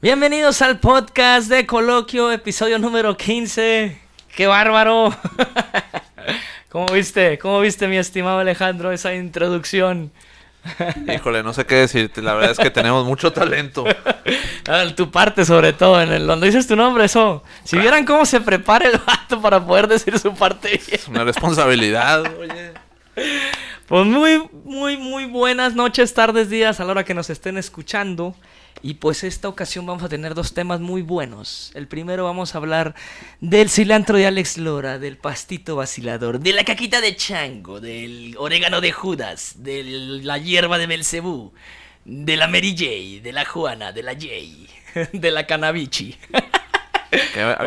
Bienvenidos al podcast de Coloquio, episodio número 15. ¡Qué bárbaro! ¿Cómo viste? ¿Cómo viste, mi estimado Alejandro, esa introducción? Híjole, no sé qué decirte. La verdad es que tenemos mucho talento. Ah, Tu parte, sobre todo, en el donde dices tu nombre, eso. Si vieran cómo se prepara el vato para poder decir su parte bien. Es una responsabilidad, oye. Pues muy, muy, muy buenas noches, tardes, días a la hora que nos estén escuchando. Y pues esta ocasión vamos a tener dos temas muy buenos. El primero vamos a hablar del cilantro de Alex Lora, del pastito vacilador, de la caquita de chango, del orégano de Judas, de la hierba de Belcebú, de la Mary J, de la Juana, de la J, de la Canabichi.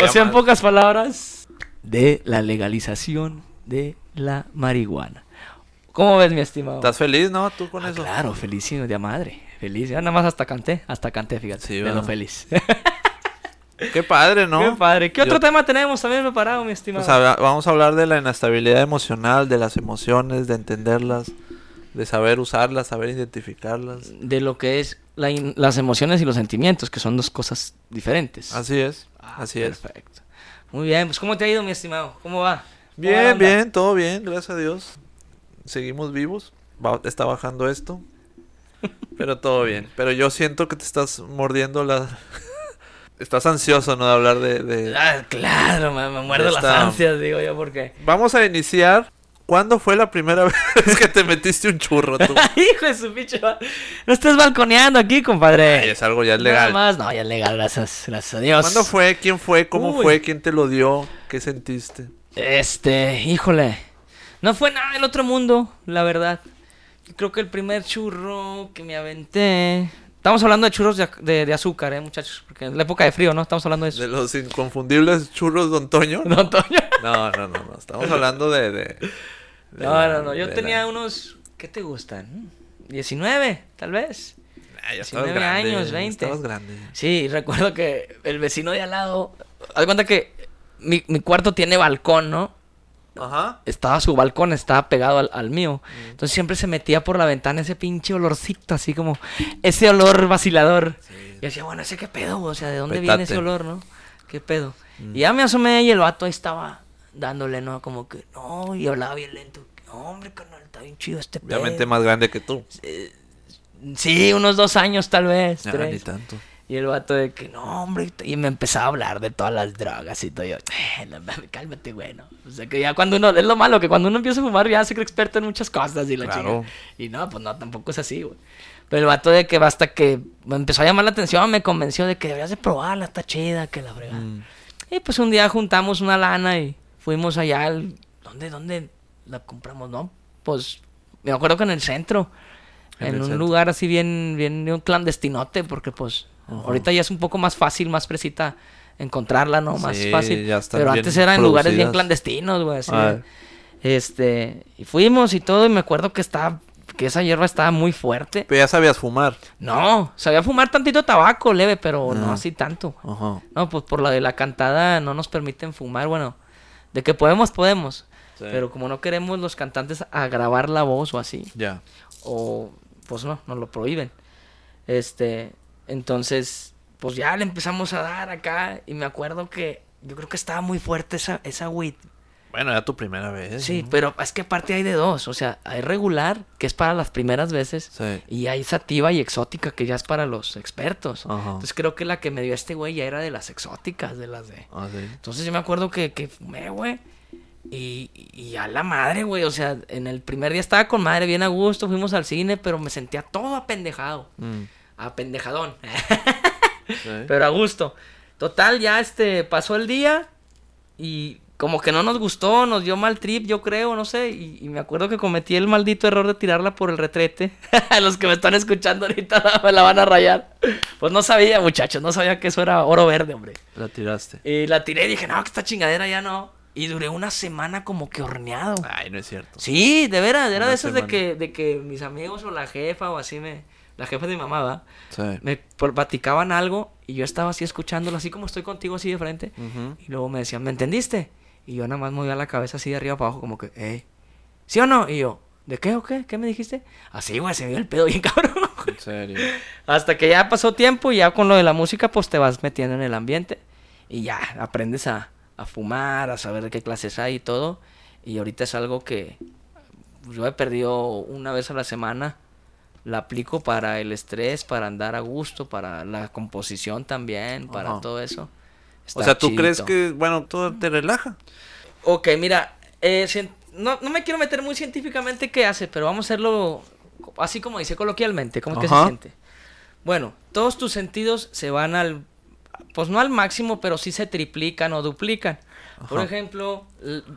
O sea, en pocas palabras, de la legalización de la marihuana. ¿Cómo ves, mi estimado? ¿Estás feliz, no? Tú con Ah, eso. Claro, felicísimo de madre. Feliz. Ya nada más hasta canté. Hasta canté, fíjate. Sí, lo feliz. Qué padre, ¿no? Qué padre. ¿Qué otro tema tenemos también preparado, mi estimado? Pues vamos a hablar de la inestabilidad emocional, de las emociones, de entenderlas, de saber usarlas, saber identificarlas. de lo que es la las emociones y los sentimientos, que son dos cosas diferentes. Así es, Ah, así es. Perfecto. Muy bien. Pues, ¿cómo te ha ido, mi estimado? ¿Cómo va? ¿Cómo va la Bien, bien, todo bien, gracias a Dios. Seguimos vivos. Va- está bajando esto. Pero todo bien. Pero yo siento que te estás mordiendo la... estás ansioso, ¿no? De hablar de... de- Ah, claro, me, me muerdo las ansias, digo yo, porque... Vamos a iniciar. ¿Cuándo fue la primera vez que te metiste un churro tú? Hijo de su bicho. No estés balconeando aquí, compadre. Ay, es algo ya Nada legal. más, no, ya es legal, gracias, gracias a Dios. ¿Cuándo fue? ¿Quién fue? ¿Cómo Uy. fue? ¿Quién te lo dio? ¿Qué sentiste? Este, híjole. No fue nada del otro mundo, la verdad. Creo que el primer churro que me aventé. Estamos hablando de churros de, de- de azúcar, eh, muchachos. Porque en la época de frío, ¿no? Estamos hablando de eso. ¿De los inconfundibles churros Don Toño? No, Toño. No, no, no, no. Estamos hablando de... de- de No, la- no, no. Yo de tenía la- unos. ¿Qué te gustan? 19, tal vez. Ah, ya estabas 19 grande, años, ya 20. Estabas grande. Sí, recuerdo que el vecino de al lado. Haz de cuenta que mi, mi cuarto tiene balcón, ¿no? Ajá. estaba su balcón, estaba pegado al, al mío. Entonces siempre se metía por la ventana ese pinche olorcito, así como ese olor vacilador. Y decía, bueno, ese qué pedo, o sea, ¿de dónde viene ese olor, no? ¿Qué pedo? Y ya me asomé y el vato ahí estaba dándole, ¿no? Como que, no, y hablaba bien lento. No, hombre, carnal, está bien chido este pedo. Obviamente más grande que tú. Sí, unos dos años tal vez, Ah, ni tres. tanto. Y el vato de que, no, hombre, y me empezaba a hablar de todas las drogas y todo. Yo, "Eh, no cálmate, bueno. O sea, que ya cuando uno, es lo malo, que cuando uno empieza a fumar ya se cree experto en muchas cosas y la Claro. Y no, pues no, tampoco es así, güey. Pero el vato de que basta que me empezó a llamar la atención, me convenció de que deberías de probarla, está chida, que la fregada. Mm. Y pues un día juntamos una lana y fuimos allá al... ¿Dónde, dónde la compramos, no? Pues me acuerdo que en el centro. En En, el un centro. lugar así bien, bien un clandestinote, porque pues ahorita ya es un poco más fácil, más fresita encontrarla, ¿no? Más Sí, fácil. ya Pero antes era en lugares bien clandestinos, güey. así Este, y fuimos y todo, y me acuerdo que estaba, porque esa hierba estaba muy fuerte. Pero ya sabías fumar. No, sabía fumar tantito tabaco leve, pero no Ah. así tanto. Ajá. No, pues por la de la cantada no nos permiten fumar. Bueno, de que podemos, podemos. Sí. Pero como no queremos los cantantes a grabar la voz o así, Ya. o pues no, nos lo prohíben. Este, entonces, pues ya le empezamos a dar acá y me acuerdo que yo creo que estaba muy fuerte esa, esa weed. Bueno, era tu primera vez. Sí, ¿no? pero es que aparte hay de dos, o sea, hay regular, que es para las primeras veces, Sí. y hay sativa y exótica, que ya es para los expertos. Ajá. Entonces creo que la que me dio este güey ya era de las exóticas, de las de... Ah, sí. Entonces yo me acuerdo que, que fumé, güey. Y, y a la madre, güey. O sea, en el primer día estaba con madre, bien a gusto, fuimos al cine, pero me sentía todo apendejado. Mm, Apendejadón. sí. pero a gusto. Total, ya este pasó el día y como que no nos gustó, nos dio mal trip, yo creo, no sé. Y, y me acuerdo que cometí el maldito error de tirarla por el retrete. Los que me están escuchando ahorita me la van a rayar. Pues no sabía, muchachos, no sabía que eso era oro verde, hombre. La tiraste. Y la tiré y dije, no, que esta chingadera ya no. Y duré una semana como que horneado. Ay, no es cierto. Sí, de veras, era Una de esas de que, de que mis amigos o la jefa o así me... La jefa de mi mamá. Me pl- platicaban algo y yo estaba así escuchándolo, así como estoy contigo así de frente. Y luego me decían, ¿me entendiste? Y yo nada más movía la cabeza así de arriba para abajo como que, ¿eh? ¿Sí o no? Y yo, ¿de qué o qué? ¿Qué me dijiste? Así, güey, se me dio el pedo bien cabrón. En serio. Hasta que ya pasó tiempo y ya con lo de la música pues te vas metiendo en el ambiente y ya aprendes a, a fumar, a saber qué clases hay y todo. Y ahorita es algo que yo he perdido una vez a la semana. La aplico para el estrés, para andar a gusto, para la composición también, para Ajá. todo eso. O sea, ¿tú chidito. crees que, bueno, todo te relaja? Ok, mira, eh, no, no me quiero meter muy científicamente qué hace, pero vamos a hacerlo así como dice coloquialmente, ¿cómo es que se siente? Bueno, todos tus sentidos se van al, pues no al máximo, pero sí se triplican o duplican. Por ejemplo,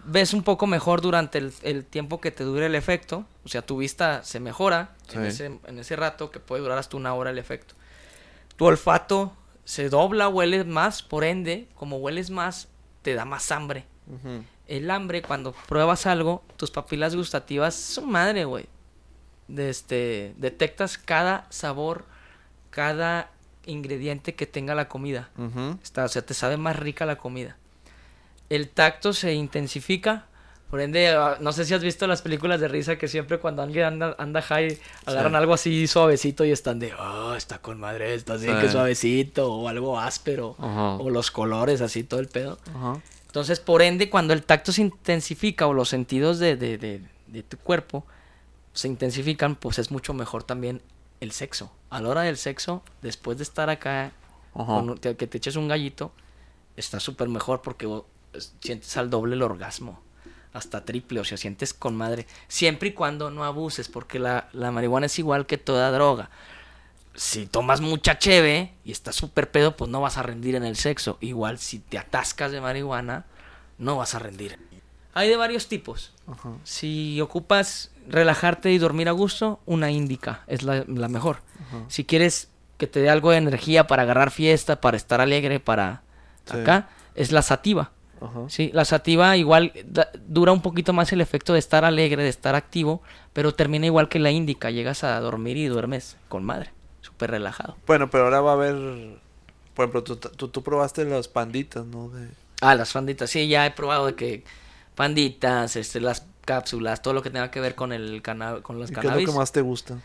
ves un poco mejor durante el, el tiempo que te dure el efecto, o sea, tu vista se mejora en, ese, en ese rato que puede durar hasta una hora el efecto. Tu olfato se dobla, hueles más, por ende, como hueles más, te da más hambre. El hambre, cuando pruebas algo, tus papilas gustativas, su madre, güey. De este, detectas cada sabor, cada ingrediente que tenga la comida. Está, o sea, te sabe más rica la comida. El tacto se intensifica. Por ende, no sé si has visto las películas de risa que siempre cuando alguien anda, anda high, agarran Sí. algo así suavecito y están de, oh, está con madre, está así Sí. que suavecito, o algo áspero, Ajá. o los colores, así todo el pedo. Ajá. Entonces, por ende, cuando el tacto se intensifica o los sentidos de, de, de, de tu cuerpo se intensifican, pues es mucho mejor también el sexo. A la hora del sexo, después de estar acá, con- que te eches un gallito, está súper mejor porque sientes al doble el orgasmo. Hasta triple, o sea, sientes con madre. Siempre y cuando no abuses, porque la, la marihuana es igual que toda droga. Si tomas mucha cheve y estás súper pedo, pues no vas a rendir en el sexo. Igual si te atascas de marihuana, no vas a rendir. Hay de varios tipos. Ajá. Si ocupas relajarte y dormir a gusto, una índica es la, la mejor. Si quieres que te dé algo de energía para agarrar fiesta, para estar alegre, para Sí. acá, es la sativa. Ajá. Sí, la sativa igual da- dura un poquito más el efecto de estar alegre, de estar activo, pero termina igual que la índica. Llegas a dormir y duermes con madre, súper relajado. Bueno, pero ahora va a haber, por ejemplo, tú, tú, tú probaste las panditas, ¿no? De... Ah, las panditas, sí, ya he probado de que panditas, este, las cápsulas, todo lo que tenga que ver con el cana con los ¿Y qué es lo cannabis. que más te gusta?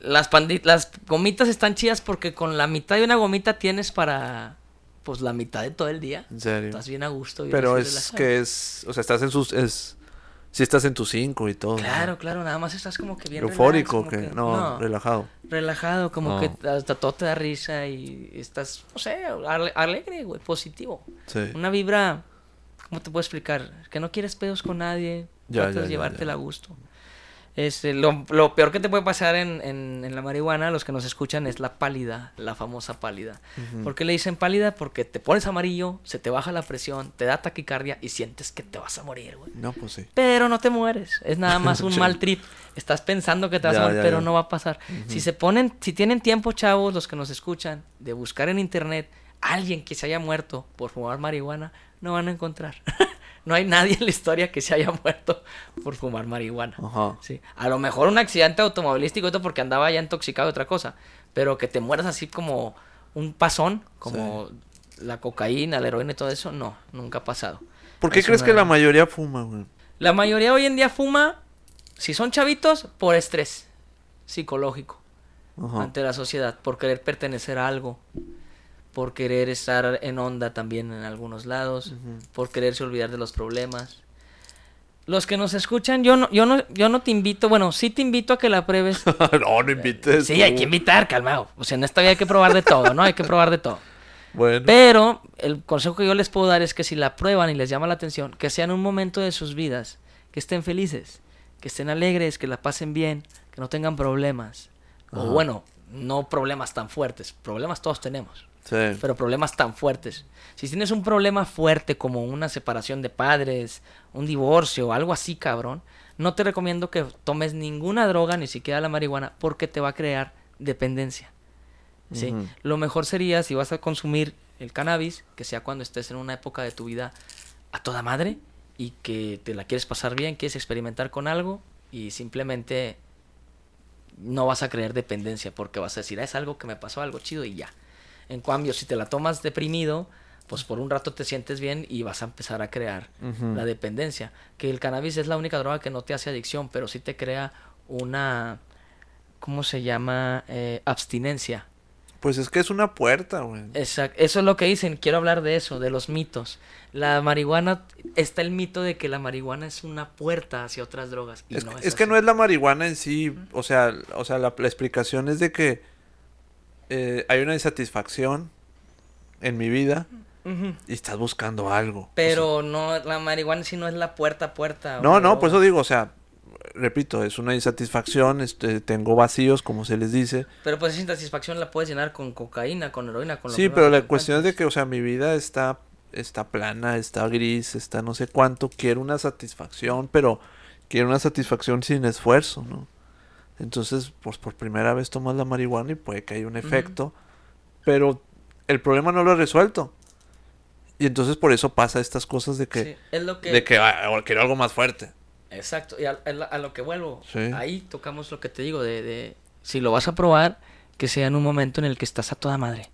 Las pandi- las gomitas están chidas porque con la mitad de una gomita tienes para pues la mitad de todo el día. En serio. Estás bien a gusto. bien Pero es que es, o sea, estás en sus, es, si estás en tus cinco y todo. ¿no? Claro, claro, nada más estás como que bien Eufórico, relax, que, no, relajado. relajado, como No. que hasta todo te da risa y estás, no sé, ale- alegre, güey, positivo. Sí. Una vibra, ¿cómo te puedo explicar? Que no quieres pedos con nadie, Ya, tratas ya, de llevártela ya. a gusto. Este, lo, lo peor que te puede pasar en, en, en la marihuana, los que nos escuchan, es la pálida, la famosa pálida. Ujú. ¿Por qué le dicen pálida? Porque te pones amarillo, se te baja la presión, te da taquicardia y sientes que te vas a morir, güey. No, pues sí. Pero no te mueres, es nada más un mal trip. Estás pensando que te vas Ya, a morir, ya, pero ya. no va a pasar. Si se ponen, si tienen tiempo, chavos, los que nos escuchan, de buscar en internet alguien que se haya muerto por fumar marihuana, no van a encontrar. no hay nadie en la historia que se haya muerto por fumar marihuana. Ajá. Sí. A lo mejor un accidente automovilístico esto porque andaba ya intoxicado de otra cosa. Pero que te mueras así como un pasón, como la cocaína, la heroína y todo eso, no, nunca ha pasado. ¿Por qué Es crees una- que la mayoría fuma, güey? La mayoría hoy en día fuma, si son chavitos, por estrés psicológico Ajá. ante la sociedad, por querer pertenecer a algo, por querer estar en onda también en algunos lados, por quererse olvidar de los problemas. Los que nos escuchan, yo no, yo no, yo no te invito, bueno, sí te invito a que la pruebes. no, no invites. Sí, hay que invitar, calmado. O sea, en esta vida hay que probar de todo, ¿no? Hay que probar de todo. Bueno. Pero el consejo que yo les puedo dar es que si la prueban y les llama la atención, que sea en un momento de sus vidas, que estén felices, que estén alegres, que la pasen bien, que no tengan problemas. O bueno, no problemas tan fuertes. Problemas todos tenemos, Sí. pero problemas tan fuertes. Si tienes un problema fuerte como una separación de padres, un divorcio, algo así, cabrón, no te recomiendo que tomes ninguna droga, ni siquiera la marihuana, porque te va a crear dependencia. Sí. Lo mejor sería si vas a consumir el cannabis, que sea cuando estés en una época de tu vida a toda madre y que te la quieres pasar bien, quieres experimentar con algo y simplemente no vas a creer dependencia porque vas a decir, "Ah, es algo que me pasó, algo chido y ya. En cambio, si te la tomas deprimido, pues por un rato te sientes bien y vas a empezar a crear la dependencia. Que el cannabis es la única droga que no te hace adicción, pero sí te crea una, ¿cómo se llama? Eh, abstinencia. Pues es que es una puerta, güey. Exacto. Eso es lo que dicen. Quiero hablar de eso, de los mitos. La marihuana, está el mito de que la marihuana es una puerta hacia otras drogas. y Es, no que- es, es que no es la marihuana en sí, o sea, o sea, la, la explicación es de que eh, hay una insatisfacción en mi vida y estás buscando algo. o Pero no, la marihuana sí no es la puerta a puerta. no, no, por eso droga. digo, o sea, repito, es una insatisfacción, este, tengo vacíos, como se les dice. Pero pues esa insatisfacción la puedes llenar con cocaína, con heroína, con lo Sí, pero la cuestión es de que, o sea, mi vida está, está plana, está gris, está no sé cuánto, quiero una satisfacción, pero quiero una satisfacción sin esfuerzo, ¿no? Entonces, pues por primera vez tomas la marihuana y puede que haya un efecto, pero el problema no lo he resuelto. Y entonces por eso pasa estas cosas de que, Sí, es lo que... de que ah, quiero algo más fuerte. Exacto, y a, a- lo que vuelvo, Sí. ahí tocamos lo que te digo, de, de si lo vas a probar, que sea en un momento en el que estás a toda madre.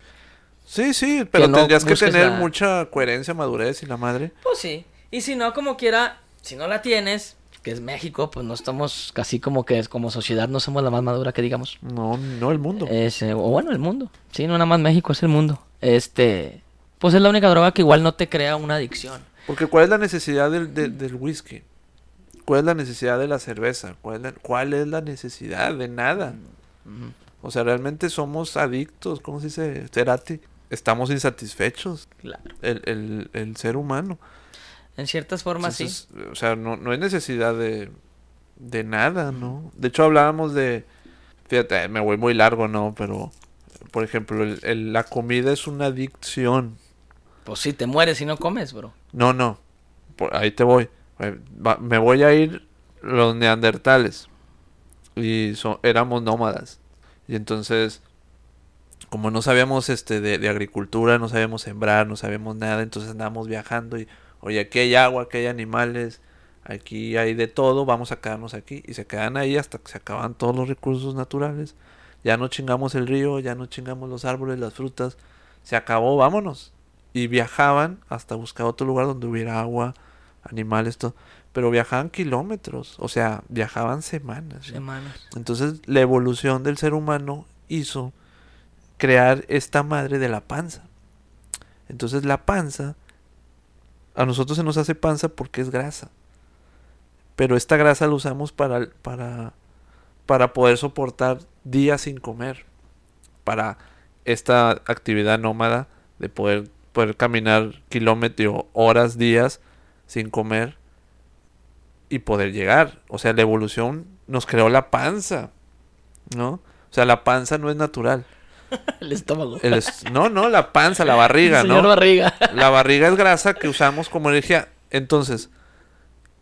Sí, sí, pero no tendrías que tener la- mucha coherencia, madurez y la madre. Pues sí, y si no, como quiera, si no la tienes, que es México, pues no estamos casi como que como sociedad no somos la más madura que digamos. No, no el mundo. Es, eh, o bueno, el mundo. Sí, no nada más México, es el mundo. Este, pues es la única droga que igual no te crea una adicción. Porque ¿cuál es la necesidad del, del, del whisky? ¿Cuál es la necesidad de la cerveza? ¿Cuál es la, cuál es la necesidad de nada? O sea, realmente somos adictos, ¿cómo se dice? Terati. Estamos insatisfechos, Claro. el, el, el ser humano. En ciertas formas sí. O sea, no, no hay necesidad de, de nada, ¿no? De hecho, hablábamos de... Fíjate, me voy muy largo, ¿no? Pero, por ejemplo, el- el- la comida es una adicción. Pues sí, te mueres si no comes, bro. No, no. Por ahí te voy. Eh, Me voy a ir los neandertales. Y so- éramos nómadas. Y entonces, como no sabíamos este de, de agricultura, no sabíamos sembrar, no sabíamos nada, entonces andábamos viajando y, oye, aquí hay agua, aquí hay animales, aquí hay de todo, vamos a quedarnos aquí. Y se quedan ahí hasta que se acaban todos los recursos naturales. Ya no chingamos el río, ya no chingamos los árboles, las frutas. Se acabó, vámonos y viajaban hasta buscar otro lugar donde hubiera agua, animales, todo. Pero viajaban kilómetros, o sea, viajaban semanas. Semanas. Entonces, la evolución del ser humano hizo crear esta madre de la panza. Entonces, la panza, a nosotros se nos hace panza porque es grasa. Pero esta grasa la usamos para, para, para poder soportar días sin comer. Para esta actividad nómada de poder, poder caminar kilómetros, horas, días sin comer y poder llegar. O sea, la evolución nos creó la panza, ¿no? O sea, la panza no es natural. El estómago. El est- no, no, la panza, la barriga, Señor ¿no? barriga. La barriga es grasa que usamos como energía. Entonces,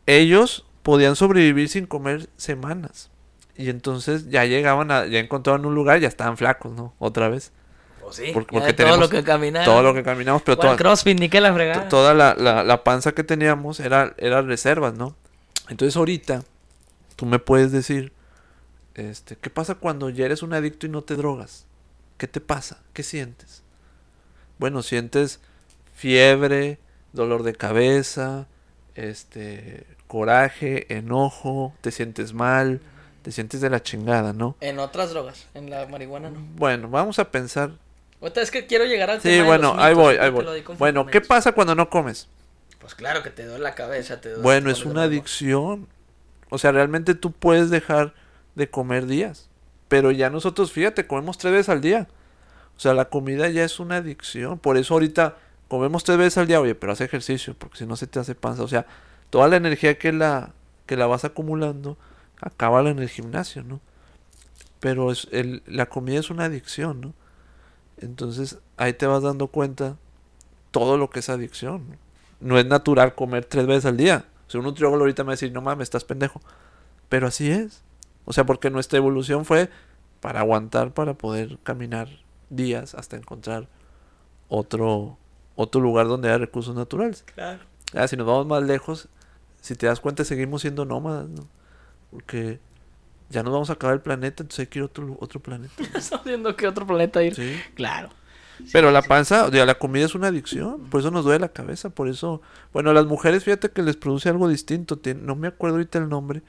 ellos podían sobrevivir sin comer semanas. Y entonces ya llegaban a, ya encontraban un lugar, ya estaban flacos, ¿no? Otra vez. Pues sí, Porque- todo lo que caminamos. todo lo que caminamos, pero ¿Cuál toda, crossfit, ni que la fregada. toda la, la- la panza que teníamos era, era reservas, ¿no? Entonces ahorita tú me puedes decir, este, ¿qué pasa cuando ya eres un adicto y no te drogas? ¿Qué te pasa? ¿Qué sientes? Bueno, sientes fiebre, dolor de cabeza, este, coraje, enojo, te sientes mal, te sientes de la chingada, ¿no? En otras drogas, en la marihuana no. Bueno, vamos a pensar. Es que quiero llegar al tema Sí, de bueno, los ahí voy, ahí voy. Bueno, ¿qué pasa cuando no comes? Pues claro que te duele la cabeza, te duele Bueno, es una adicción. O sea, realmente tú puedes dejar de comer días. Pero ya nosotros, fíjate, comemos tres veces al día. O sea, la comida ya es una adicción. Por eso ahorita comemos tres veces al día, oye, pero haz ejercicio, porque si no se te hace panza. O sea, toda la energía que la, que la vas acumulando, acaba en el gimnasio, ¿no? Pero es la comida es una adicción, ¿no? Entonces ahí te vas dando cuenta todo lo que es adicción. ¿no? Es natural comer tres veces al día. O sea, un nutriólogo ahorita me va a decir, no mames, estás pendejo. Pero así es. O sea, porque nuestra evolución fue para aguantar, para poder caminar días hasta encontrar otro, otro lugar donde haya recursos naturales. Claro. Ah, si nos vamos más lejos, si te das cuenta, seguimos siendo nómadas, ¿no? Porque ya nos vamos a acabar el planeta, entonces hay que ir a otro, otro planeta. Estamos viendo que otro planeta ir. Sí. Claro. Pero la panza, o sea, la comida es una adicción, por eso nos duele la cabeza, por eso, bueno, a las mujeres fíjate que les produce algo distinto, no me acuerdo ahorita el nombre,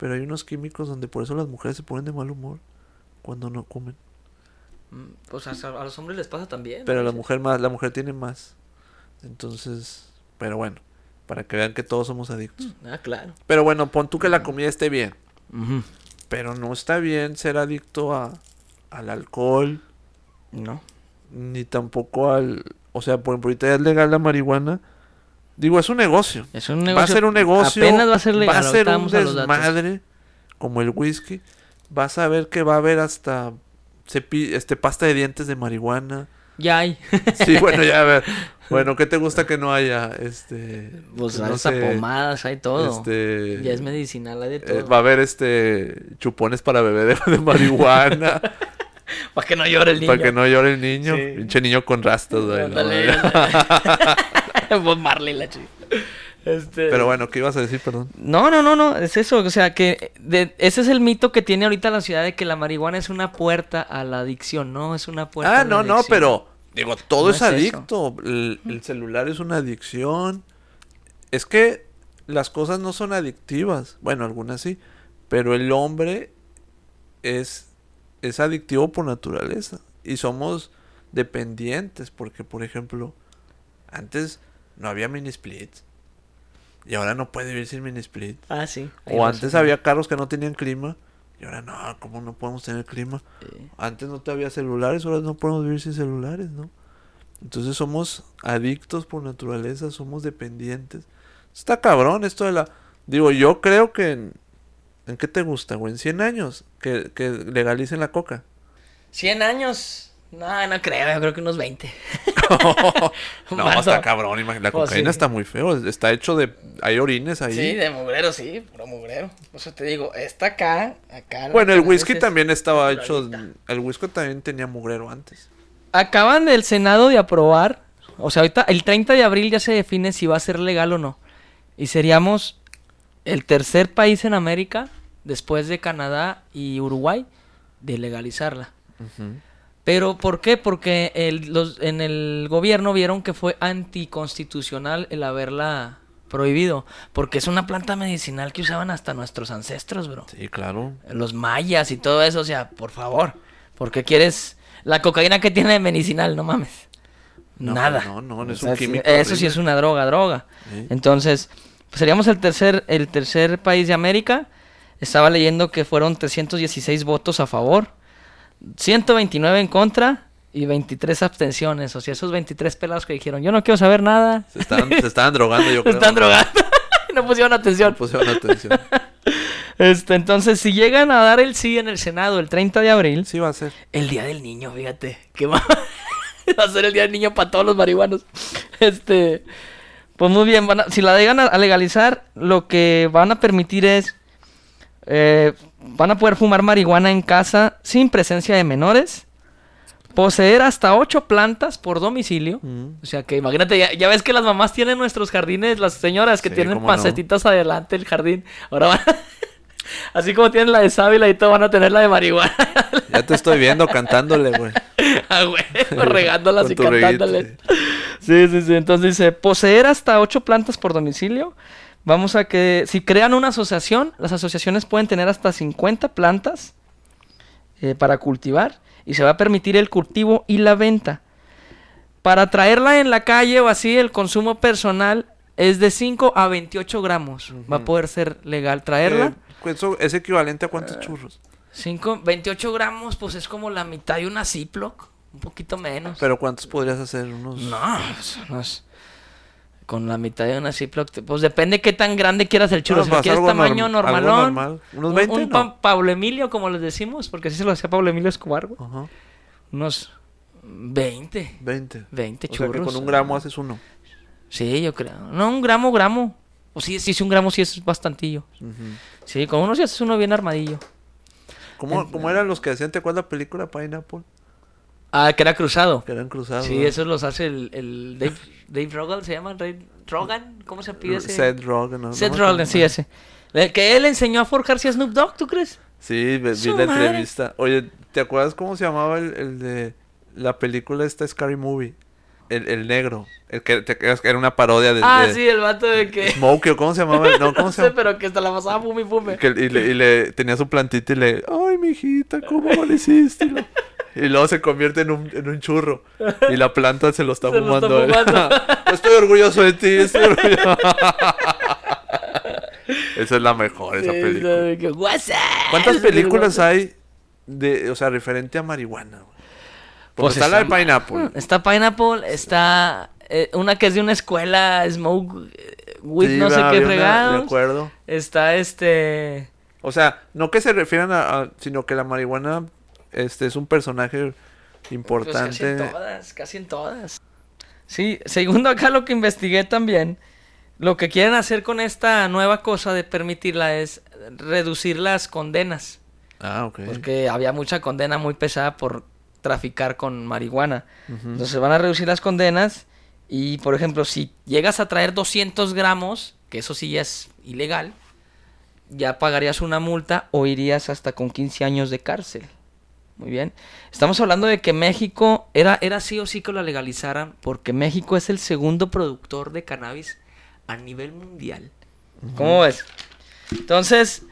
pero hay unos químicos donde por eso las mujeres se ponen de mal humor cuando no comen. Mm, Pues a, a los hombres les pasa también. Pero ¿no? la mujer más, la mujer tiene más. Entonces, pero bueno, para que vean que todos somos adictos. Ah, claro. Pero bueno, pon tú que la comida esté bien, pero no está bien ser adicto a al alcohol, No. ni tampoco al, o sea, por ejemplo, ahorita es legal la marihuana. Digo, es un negocio. Es un Va a ser un negocio. Apenas va a ser legal. Va a ser un desmadre. Como el whisky. Vas a ver que va a haber hasta cepi- este pasta de dientes de marihuana. Ya hay. Sí, bueno, ya a ver. Bueno, ¿qué te gusta que no haya? Este. Pues no hasta sé, pomadas, hay todo. Este. Ya es medicinal, hay de todo. eh, va a haber este chupones para bebé de, de marihuana Para que no llore el niño. para que no llore el niño, Sí. pinche niño con rastas, güey, Bob Marley, la chica. Este... Pero bueno, ¿qué ibas a decir, perdón? No, no, no, no, es eso, o sea, que de- ese es el mito que tiene ahorita la ciudad de que la marihuana es una puerta a la adicción, no, es una puerta Ah, a la no, no, adicción. pero digo, todo No es adicto. El, el celular es una adicción. Es que las cosas no son adictivas. Bueno, algunas sí. Pero el hombre es, es adictivo por naturaleza. Y somos dependientes. Porque, por ejemplo, antes no había mini splits. Y ahora no puede vivir sin mini split. Ah, sí. O antes había carros que no tenían clima. Y ahora no, ¿cómo no podemos tener clima? Sí. Antes no te había celulares, ahora no podemos vivir sin celulares, ¿no? Entonces somos adictos por naturaleza, somos dependientes. Está cabrón esto de la... Digo, yo creo que... ¿En, ¿en qué te gusta, güey? ¿En 100 años? Que, que legalicen la coca. 100 años. No, no creo, yo creo que unos 20. no, está cabrón. La Pues cocaína sí. está muy feo. Está hecho de... Hay orines ahí. Sí, de mugrero, sí, puro mugrero. Por eso te digo, está acá, acá. ¿no? Bueno, el whisky también estaba hecho... El whisky también tenía mugrero antes. Acaban del Senado de aprobar, o sea, ahorita el 30 de abril ya se define si va a ser legal o no. Y seríamos el tercer país en América, después de Canadá y Uruguay, de legalizarla. Pero ¿por qué? Porque el- los, en el gobierno vieron que fue anticonstitucional el haberla prohibido. Porque es una planta medicinal que usaban hasta nuestros ancestros, bro. Sí, claro. Los mayas y todo eso, o sea, por favor. ¿Por qué quieres la cocaína que tiene de medicinal? No mames. No, Nada. no, no, no es O sea, un químico Eso sí es una droga, droga. Sí. Entonces, pues, seríamos el tercer, el tercer país de América. Estaba leyendo que fueron 316 votos a favor, 129 en contra y 23 abstenciones. O sea, esos 23 pelados que dijeron, yo no quiero saber nada. Se estaban, se estaban drogando, yo Se creo. están drogando. no pusieron atención. No pusieron atención. Este, entonces, si llegan a dar el sí en el Senado el 30 de abril, Sí va a ser. el día del niño, fíjate. Que va, va a ser el día del niño para todos los marihuanos. Este, pues muy bien, van a- si la llegan a, a legalizar, lo que van a permitir es, eh, van a poder fumar marihuana en casa sin presencia de menores. poseer hasta ocho plantas por domicilio. Mm. O sea que imagínate, ya, ya ves que las mamás tienen nuestros jardines, las señoras que Sí, tienen cómo no. adelante el jardín. Ahora van Así como tienen la de sábila y todo, van a tener la de marihuana. Ya te estoy viendo cantándole, güey. Ah, güey, regándolas y cantándoles. Sí, sí, sí. Entonces dice, poseer hasta ocho plantas por domicilio. Vamos a que, si crean una asociación, las asociaciones pueden tener hasta 50 plantas eh, para cultivar y se va a permitir el cultivo y la venta. Para traerla en la calle o así, el consumo personal es de 5 a 28 gramos. Va a poder ser legal traerla. Eh, pues eso es equivalente a cuántos churros. 5, 28 gramos, pues es como la mitad de una Ziploc. Un poquito menos. Pero ¿cuántos podrías hacer? Unos... No, pues, no es- Con la mitad de una Ziploc. Pues depende qué tan grande quieras el churro. No, si quieres tamaño norm- normalón. normal. Unos un- 20, Un, ¿no? pa- Pablo Emilio, como les decimos, porque así se lo hacía Pablo Emilio Escobar. güey. Ajá. Unos 20. 20. 20 O sea que churros. con un gramo haces uno. Sí, yo creo. No, un gramo, gramo. O sí, sí, sí, un gramo sí es bastantillo. Sí, con uno sí haces uno bien armadillo. ¿Cómo, cómo eran los que hacían? ¿Te acuerdas la película Pineapple? Ah, que era cruzado. Que eran cruzados. Sí, ¿verdad? esos los hace el, el Dave, Dave Rogan, ¿se llama? ¿Rogan? ¿Cómo se pide ese? Seth Rogen. ¿no? Seth No. Rogen, sí, ese. Que él enseñó a forjarse a Snoop Dogg, ¿tú crees? Sí, vi Su la madre. entrevista. Oye, ¿te acuerdas cómo se llamaba el, el de la película esta Scary Movie? El, el negro. El que te era una parodia de, ah, de sí, el vato de que... Smokey, ¿o ¿cómo se llamaba? No, ¿cómo no se sé, pero que hasta la pasaba fume y fume. Que- y, le, y le tenía su plantita y le, ay, mijita, ¿cómo lo hiciste? Y, luego se convierte en un, en un churro. Y la planta se lo está Se lo está fumando. él. fumando. estoy orgulloso de ti, estoy orgulloso. esa es la mejor, esa película. ¿Cuántas películas hay de, o sea, referente a marihuana? Pues está la de Pineapple. Está Pineapple, está eh, una que es de una escuela, Smoke, eh, With Sí, no sé qué fregados. De acuerdo. Está este... O sea, no que se refieran a, a- sino que la marihuana este es un personaje Pues importante. casi en todas, casi en todas. Sí, segundo acá lo que investigué también, lo que quieren hacer con esta nueva cosa de permitirla es reducir las condenas, Ah, ok. porque había mucha condena muy pesada por traficar con marihuana. Ujú. Entonces van a reducir las condenas y, por ejemplo, si llegas a traer 200 gramos, que eso sí ya es ilegal, ya pagarías una multa o irías hasta con 15 años de cárcel. Muy bien. Estamos hablando de que México era, era sí o sí que lo legalizaran porque México es el segundo productor de cannabis a nivel mundial. ¿Cómo ves? Entonces,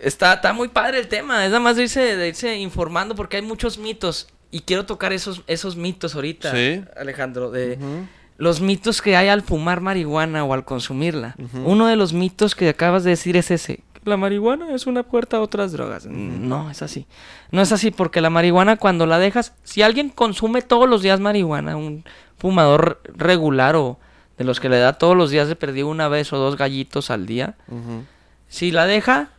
está, está muy padre el tema. Es nada más de irse, de irse informando porque hay muchos mitos. Y quiero tocar esos, esos mitos ahorita, Sí. Alejandro. De los mitos que hay al fumar marihuana o al consumirla. Uno de los mitos que acabas de decir es ese. La marihuana es una puerta a otras drogas. No, es así. No es así porque la marihuana cuando la dejas, si alguien consume todos los días marihuana, un fumador regular o de los que le da todos los días de perdido una vez o dos gallitos al día, si la deja,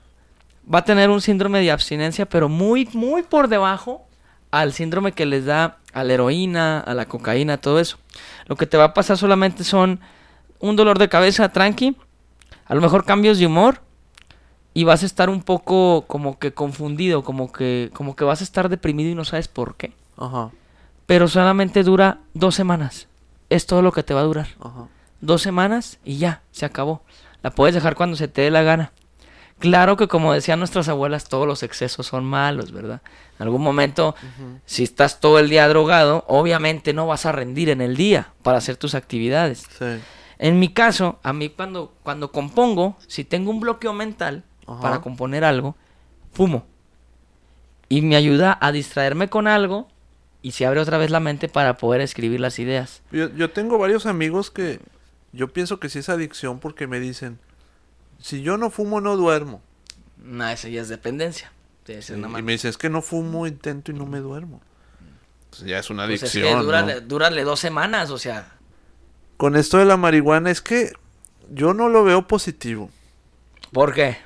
va a tener un síndrome de abstinencia, pero muy, muy por debajo al síndrome que les da a la heroína, a la cocaína, todo eso. Lo que te va a pasar solamente son un dolor de cabeza tranqui, a lo mejor cambios de humor y vas a estar un poco como que confundido, como que, como que vas a estar deprimido y no sabes por qué. Ajá. Pero solamente dura dos semanas. Es todo lo que te va a durar Ajá. dos semanas y ya, se acabó. La puedes dejar cuando se te dé la gana. Claro que como decían nuestras abuelas, todos los excesos son malos, ¿verdad? En algún momento, si estás todo el día drogado, obviamente no vas a rendir en el día para hacer tus actividades. Sí. En mi caso, a mí cuando, cuando compongo, si tengo un bloqueo mental Ajá. para componer algo, fumo. Y me ayuda a distraerme con algo y se abre otra vez la mente para poder escribir las ideas. Yo, yo tengo varios amigos que yo pienso que sí es adicción porque me dicen, si yo no fumo no duermo. No, eso ya es dependencia. Y me dicen, es que no fumo, intento y no me duermo. Entonces ya es una Pues es adicción. que dúrale, ¿no? dúrale dos semanas, o sea. Con esto de la marihuana es que yo no lo veo positivo. ¿Por qué?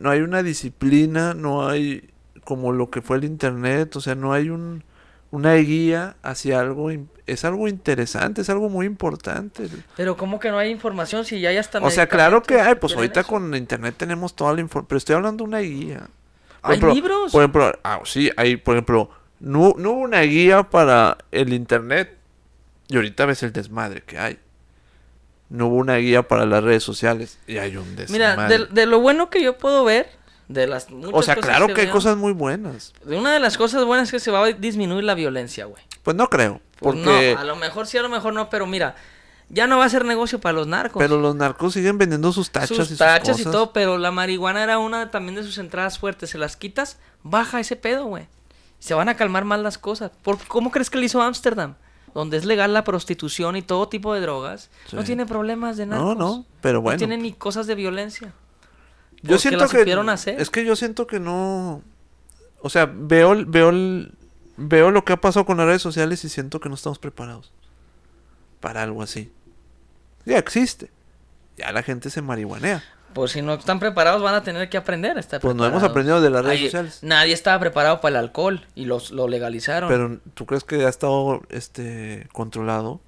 No hay una disciplina, no hay como lo que fue el internet, o sea, no hay un, una guía hacia algo. Es algo interesante, es algo muy importante. Pero ¿cómo que no hay información si ya hay hasta O sea, claro que hay, pues ahorita eso? con internet tenemos toda la información, pero estoy hablando de una guía. Por ¿Hay ejemplo- libros? Por ejemplo, ah, sí, hay, por ejemplo, No, no hubo una guía para el internet. Y ahorita ves el desmadre que hay. No hubo una guía para las redes sociales. Y hay un desmadre. Mira, de, de lo bueno que yo puedo ver, de las muchas o sea, cosas claro que hay veo, cosas muy buenas. de Una de las cosas buenas es que se va a disminuir la violencia, güey. Pues no creo. Pues Porque... no, a lo mejor sí, a lo mejor no, pero mira, ya no va a ser negocio para los narcos. Pero los narcos siguen vendiendo sus tachas sus y sus tachas y todo, pero la marihuana era una también de sus entradas fuertes. Se las quitas, baja ese pedo, güey. Se van a calmar más las cosas. ¿Por, ¿Cómo crees que le hizo Ámsterdam? Donde es legal la prostitución y todo tipo de drogas. No tiene problemas de No, narcos. no, pero bueno. No tiene ni cosas de violencia. Yo siento que hacer. es que yo siento que no o sea, veo veo veo lo que ha pasado con las redes sociales y siento que no estamos preparados para algo así. Ya existe. Ya la gente se marihuanea. Pues si no están preparados van a tener que aprender a estar Pues no hemos preparados. aprendido de las redes Ay, sociales. Nadie estaba preparado para el alcohol y los, lo legalizaron. Pero ¿tú crees que ha estado este controlado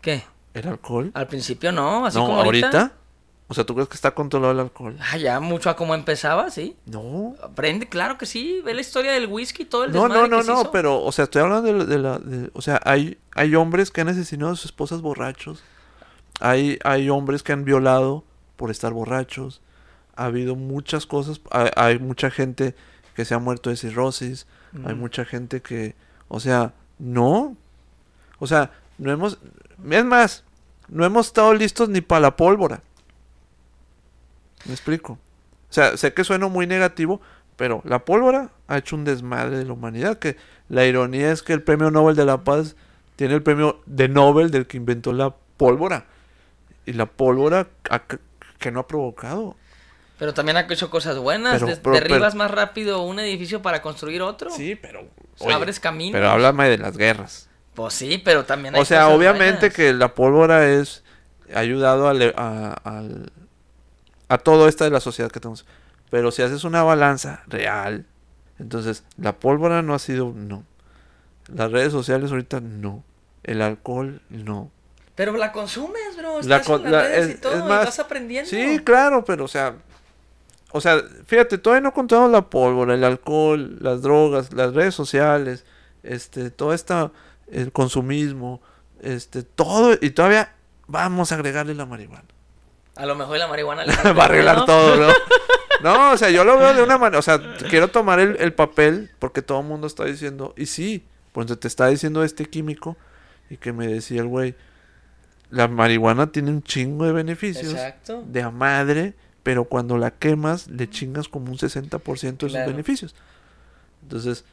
¿Qué? el alcohol? Al principio no, así no, como ahorita. ahorita. O sea, ¿tú crees que está controlado el alcohol? Ah, ya mucho a cómo empezaba, sí. No. Aprende, claro que sí. Ve la historia del whisky, todo el No, no, no, que se no, hizo. pero, o sea, estoy hablando de, la- de la, de- o sea, hay, hay hombres que han asesinado a sus esposas borrachos, hay, hay hombres que han violado por estar borrachos, ha habido muchas cosas, hay, hay mucha gente que se ha muerto de cirrosis, hay Mm. mucha gente que, o sea, no, o sea, no hemos, es más, no hemos estado listos ni para la pólvora. ¿Me explico? O sea, sé que suena muy negativo, pero la pólvora ha hecho un desmadre de la humanidad. Que la ironía es que el premio Nobel de la Paz tiene el premio de Nobel del que inventó la pólvora. Y la pólvora ha- que no ha provocado. Pero también ha hecho cosas buenas. Pero- des- pero- derribas pero- más rápido un edificio para construir otro. Sí, pero. O sea, abres caminos. Pero háblame de las guerras. Pues sí, pero también hay O sea, cosas obviamente buenas. que la pólvora es. Ha ayudado a, a, al- a todo esto de la sociedad que tenemos. Pero si haces una balanza real, entonces la pólvora no ha sido. No. Las redes sociales ahorita no. El alcohol no. Pero la consumes, bro. La Estás con- en las la- redes es- y todo, es y vas aprendiendo. Sí, claro, pero o sea. O sea, fíjate, todavía no contamos la pólvora, el alcohol, las drogas, las redes sociales, este, todo esta, el consumismo, este, todo, y todavía vamos a agregarle la marihuana. A lo mejor la marihuana le Va a arreglar ¿no? todo, ¿no? No, o sea, yo lo veo de una manera, o sea, quiero tomar el, el papel porque todo el mundo está diciendo, y sí, pues te está diciendo este químico, y que me decía el güey, la marihuana tiene un chingo de beneficios Exacto. de a madre, pero cuando la quemas le chingas como un 60% de sus beneficios. Entonces,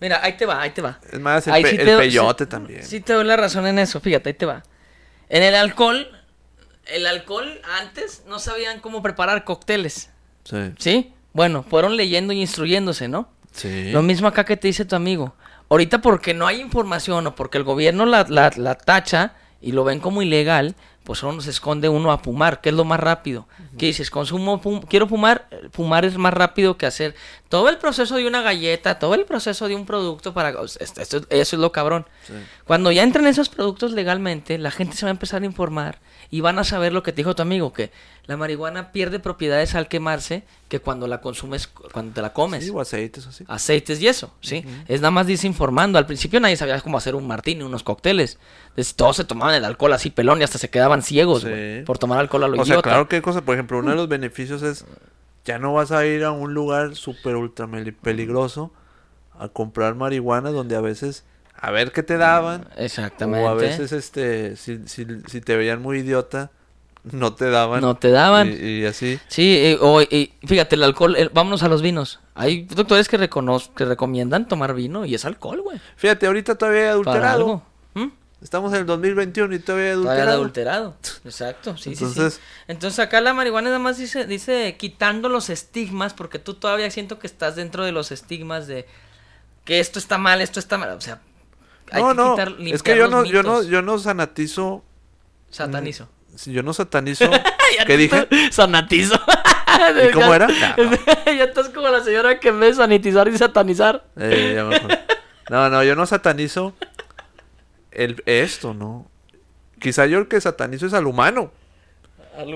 Mira, ahí te va, ahí te va. es más, el, Ahí pe- sí el te- peyote sí- también. Sí te doy la razón en eso, fíjate, ahí te va. En el alcohol, el alcohol antes no sabían cómo preparar cócteles, Sí. ¿sí? Bueno, fueron leyendo y instruyéndose, ¿no? Sí. Lo mismo acá que te dice tu amigo. Ahorita porque no hay información o porque el gobierno la, la, la tacha y lo ven como ilegal, pues solo se esconde uno a fumar, que es lo más rápido. ¿Qué dices? Consumo, quiero fumar, fumar es más rápido que hacer todo el proceso de una galleta, todo el proceso de un producto para... esto- esto- eso es lo cabrón. Sí. Cuando ya entran esos productos legalmente, la gente se va a empezar a informar y van a saber lo que te dijo tu amigo, que la marihuana pierde propiedades al quemarse que cuando la consumes, cuando te la comes Sí, o aceites así. aceites y eso, ¿sí? Es nada más desinformando. Al principio nadie sabía cómo hacer un martini, unos cócteles. Entonces, todos se tomaban el alcohol así pelón y hasta se quedaban ciegos, Sí. por tomar alcohol a lo O sea, claro que hay cosas, por ejemplo, uno de los beneficios es, ya no vas a ir a un lugar súper ultra peligroso a comprar marihuana donde a veces, a ver qué te daban, Exactamente. o a veces, este, si, si, si te veían muy idiota, no te daban. No te daban. Y, y así. Sí, eh, o, y fíjate, el alcohol, el- vámonos a los vinos. Hay doctores que, reconoz- que recomiendan tomar vino y es alcohol, güey. Fíjate, ahorita todavía adulterado. ¿Mm? Estamos en el 2021 y todavía hay Todavía adulterado. adulterado. Exacto, sí, Entonces- sí. Entonces acá la marihuana nada más dice, dice quitando los estigmas, porque tú todavía siento que estás dentro de los estigmas de que esto está mal, esto está mal. O sea, hay no, que no, quitar, es que yo no, yo no, yo no sanatizo, Satanizo. si yo no satanizo, ¿qué dije? Sanatizo. ¿Y cómo era? No. ya estás como la señora que ve sanitizar y satanizar. Eh, ya. No, no, yo no satanizo el, esto, ¿no? Quizá yo el que satanizo es al humano.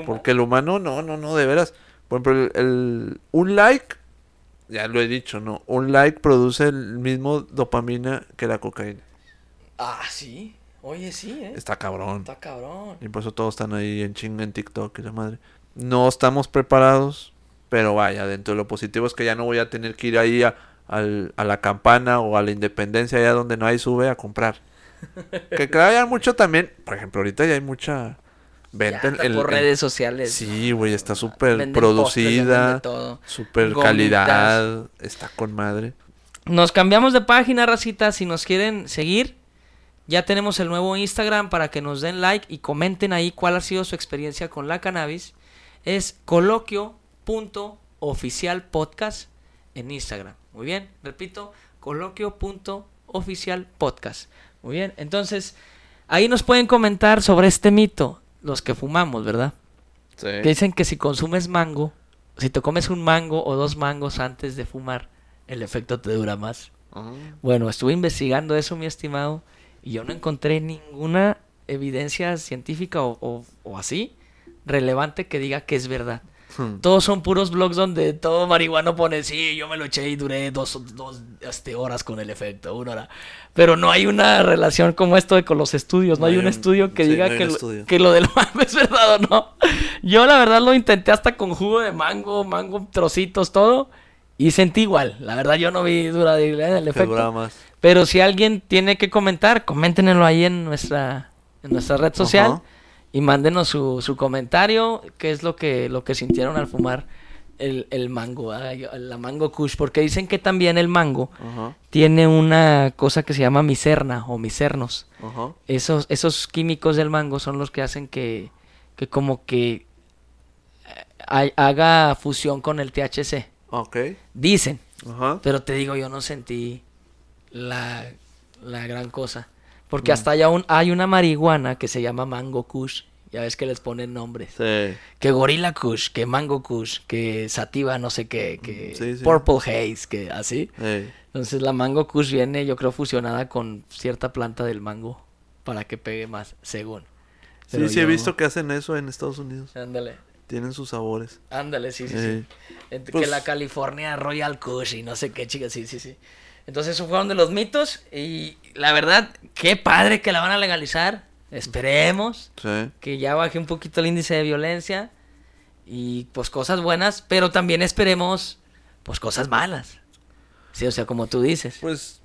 Porque el humano, no, no, no, de veras. Por ejemplo, el, el- un like ya lo he dicho, ¿no? Un like produce el mismo dopamina que la cocaína. Ah, sí. Oye, sí, ¿eh? Está cabrón. Está cabrón. Y por eso todos están ahí en chinga en TikTok y la madre. No estamos preparados, pero vaya, dentro de lo positivo es que ya no voy a tener que ir ahí a, al- a la campana o a la independencia, allá donde no hay sube, a comprar. Que hay mucho también, por ejemplo, ahorita ya hay mucha venta Ya, en, por en- redes sociales. Sí, güey, está súper producida, súper calidad, está con madre. Nos cambiamos de página, racita. Si nos quieren seguir, ya tenemos el nuevo Instagram para que nos den like y comenten ahí cuál ha sido su experiencia con la cannabis. Es coloquio.oficialpodcast en Instagram. Muy bien, repito, coloquio.oficialpodcast. Muy bien, entonces ahí nos pueden comentar sobre este mito, los que fumamos, ¿verdad? Sí. Que dicen que si consumes mango, si te comes un mango o dos mangos antes de fumar, el efecto te dura más. Ah. Bueno, estuve investigando eso, mi estimado, y yo no encontré ninguna evidencia científica o, o- o así relevante que diga que es verdad. Hmm. Todos son puros blogs donde todo marihuano pone, sí, yo me lo eché y duré dos, dos este, horas con el efecto, una hora. Pero no hay una relación como esto de con los estudios, no, hay un estudio que sí, diga no que, lo, que lo del mango es verdad o no. Yo la verdad lo intenté hasta con jugo de mango, mango, trocitos, todo. Y sentí igual. La verdad yo no vi durabilidad en el efecto. más. Pero si alguien tiene que comentar, coméntenlo ahí en nuestra, en nuestra red social. Y mándenos su, su comentario, qué es lo que, lo que sintieron al fumar el, el mango. Yo- la mango kush. Porque dicen que también el mango tiene una cosa que se llama miserna o misernos. ajá. Esos, esos químicos del mango son los que hacen que, que como que eh, ha- haga fusión con el THC. Ok. Dicen. Pero te digo, yo no sentí la, la gran cosa. Mm. Porque hasta allá un, hay una marihuana que se llama Mango Kush. Ya ves que les ponen nombres. Sí. Que Gorilla Kush, que Mango Kush, que Sativa no sé qué, que Sí, sí. Purple Haze, que así. Entonces la Mango Kush viene, yo creo, fusionada con cierta planta del mango para que pegue más, según. Sí, Pero sí, he yo- visto que hacen eso en Estados Unidos. Ándale, Tienen sus sabores. ándale, sí, sí, sí. Ent- Pues- que la California Royal Kush y no sé qué, chicas, sí, sí, sí. Entonces, esos fueron de los mitos. Y la verdad, qué padre que la van a legalizar. Esperemos Sí. que ya baje un poquito el índice de violencia. Y pues cosas buenas, pero también esperemos pues cosas malas. Sí, o sea, como tú dices. Pues.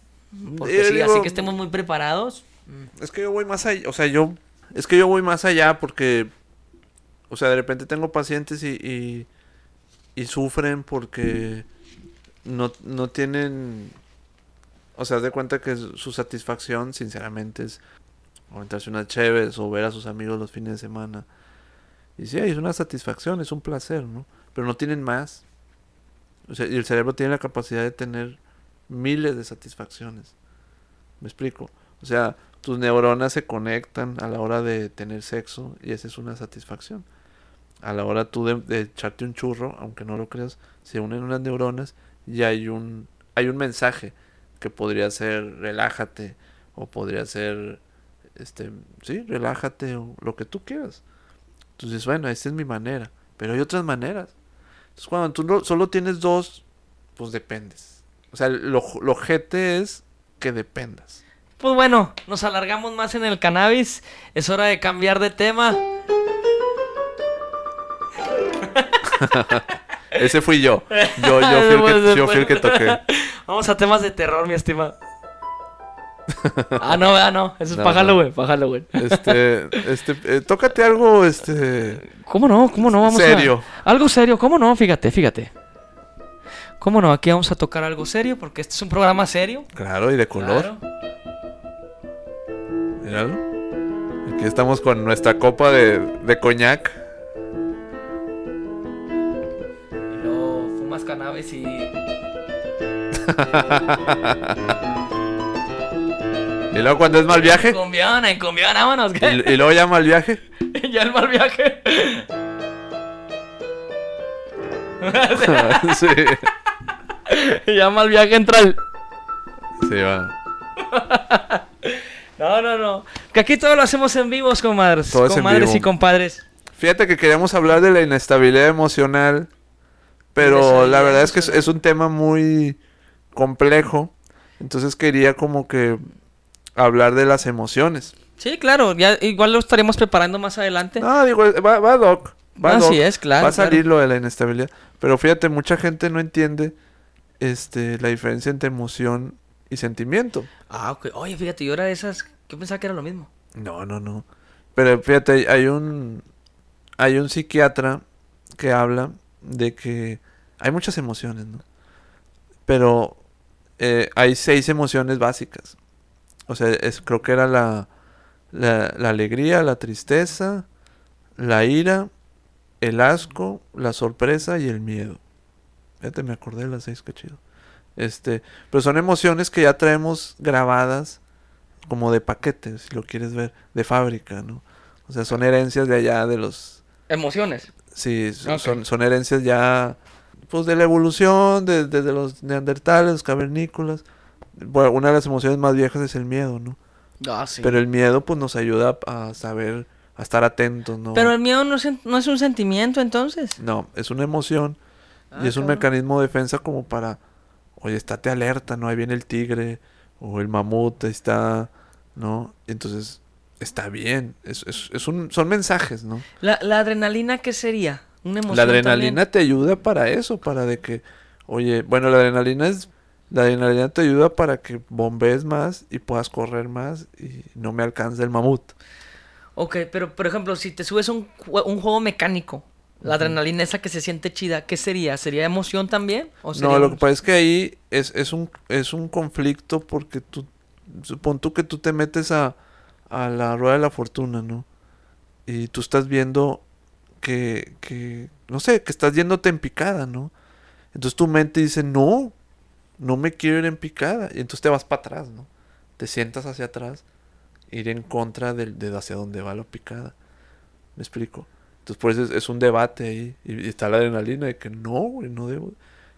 Porque eh, sí, digo, así que estemos muy preparados. mm, Es que yo voy más allá. O sea, yo. Es que yo voy más allá porque. O sea, de repente tengo pacientes y. Y, y sufren porque. No, no tienen. O sea, de cuenta que su satisfacción, sinceramente, es aventarse unas chéves o ver a sus amigos los fines de semana. Y sí, es una satisfacción, es un placer, ¿no? Pero no tienen más. O sea, y el cerebro tiene la capacidad de tener miles de satisfacciones. ¿Me explico? O sea, tus neuronas se conectan a la hora de tener sexo y esa es una satisfacción. A la hora tú de, de echarte un churro, aunque no lo creas, se unen unas neuronas y hay un, hay un mensaje que podría ser relájate o podría ser, este, sí, relájate o lo que tú quieras. Entonces, bueno, esta es mi manera, pero hay otras maneras. Entonces, cuando tú no- solo tienes dos, pues dependes. O sea, lo, lo jete es que dependas. Pues bueno, nos alargamos más en el cannabis. Es hora de cambiar de tema. Ese fui yo. Yo, yo, fui, el que, yo fui el que toqué. Vamos a temas de terror, mi estimado. Ah, no, ah, no. Eso es No, no. Halloween, para Halloween. Este, este, eh, tócate algo, este, ¿Cómo no? ¿Cómo no? Vamos a- Serio. Algo serio, ¿cómo no? Fíjate, fíjate. ¿Cómo no? Aquí vamos a tocar algo serio porque este es un programa serio. claro, y de color. Claro. Míralo. Aquí estamos con nuestra copa de, de coñac. Y luego fumas cannabis y... Y luego cuando es mal viaje. Cumbión, en cumbión, vámonos. Y, ¿qué? y luego ya mal viaje. ya el mal viaje. sí, ya mal viaje entra el... sí, va. No, no, no. Que aquí todo lo hacemos en vivos, comadres. Comadres vivo. y compadres. Fíjate que queríamos hablar de la inestabilidad emocional Pero la verdad es que es un tema muy complejo. Entonces quería como que hablar de las emociones. Sí, claro, ya igual lo estaremos preparando más adelante. No, digo, va, va Doc. Va Así Doc. es, claro. va a salir claro. lo de la inestabilidad. Pero fíjate, mucha gente no entiende este, la diferencia entre emoción y sentimiento. Ah, ok. Oye, fíjate, yo era de esas. Yo pensaba que era lo mismo. No, no, no. Pero fíjate, hay- hay un hay un psiquiatra que habla de que hay muchas emociones, ¿no? Pero eh, hay seis emociones básicas. O sea, es, creo que era la, la, la alegría, la tristeza, la ira, el asco, la sorpresa y el miedo. Fíjate, me acordé de las seis, qué chido. Este, pero son emociones que ya traemos grabadas como de paquete, si lo quieres ver, de fábrica, ¿no? O sea, son herencias de allá de los... Emociones. Sí, son, son herencias ya, pues de la evolución, de- desde los neandertales, los cavernícolas. Bueno, una de las emociones más viejas es el miedo, ¿no? Ah, sí. Pero el miedo, pues, nos ayuda a saber, a estar atentos, ¿no? Pero el miedo no es, en- no es un sentimiento, entonces. No, es una emoción Ah, y es un mecanismo de defensa como para, oye, estate alerta, ¿no? Ahí viene el tigre o el mamut, ahí está, ¿no? Y entonces, está bien, es, es, es un, son mensajes, ¿no? La, la adrenalina, ¿qué sería? Una emoción La adrenalina también? te ayuda para eso, para de que, oye, bueno, la adrenalina es, la adrenalina te ayuda para que bombees más y puedas correr más y no me alcance el mamut. Ok, pero por ejemplo, si te subes a un, un juego mecánico, la adrenalina esa que se siente chida, ¿qué sería? ¿Sería emoción también? ¿O sería No, lo que pasa es que ahí es, es un es un conflicto porque tú supón tú que tú te metes a, a la rueda de la fortuna, ¿no? Y tú estás viendo que, que no sé, que estás yéndote en picada, ¿no? Entonces tu mente dice, "No, no me quiero ir en picada." Y entonces te vas para atrás, ¿no? Te sientas hacia atrás, ir en contra del de hacia donde va la picada. ¿Me explico? Entonces, por eso es, un debate ahí. Y, está la adrenalina de que no, güey, no debo.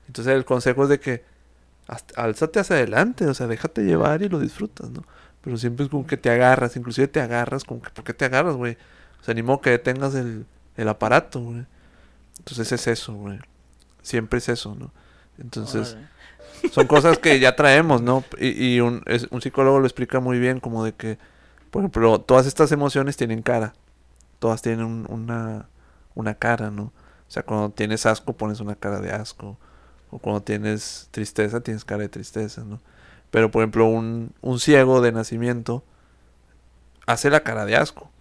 Entonces, el consejo es de que hasta- álzate hacia adelante, o sea, déjate llevar y lo disfrutas, ¿no? Pero siempre es como que te agarras, inclusive te agarras, como que, ¿por qué te agarras, güey? O sea, ni modo que detengas el, el aparato, güey. Entonces es eso, güey. Siempre es eso, ¿no? Entonces, Órale. son cosas que ya traemos, ¿no? Y, y un, es- un psicólogo lo explica muy bien, como de que, por ejemplo, todas estas emociones tienen cara. Todas tienen un- una, una cara, ¿no? O sea, cuando tienes asco pones una cara de asco. O cuando tienes tristeza tienes cara de tristeza, ¿no? Pero, por ejemplo, un, un ciego de nacimiento hace la cara de asco.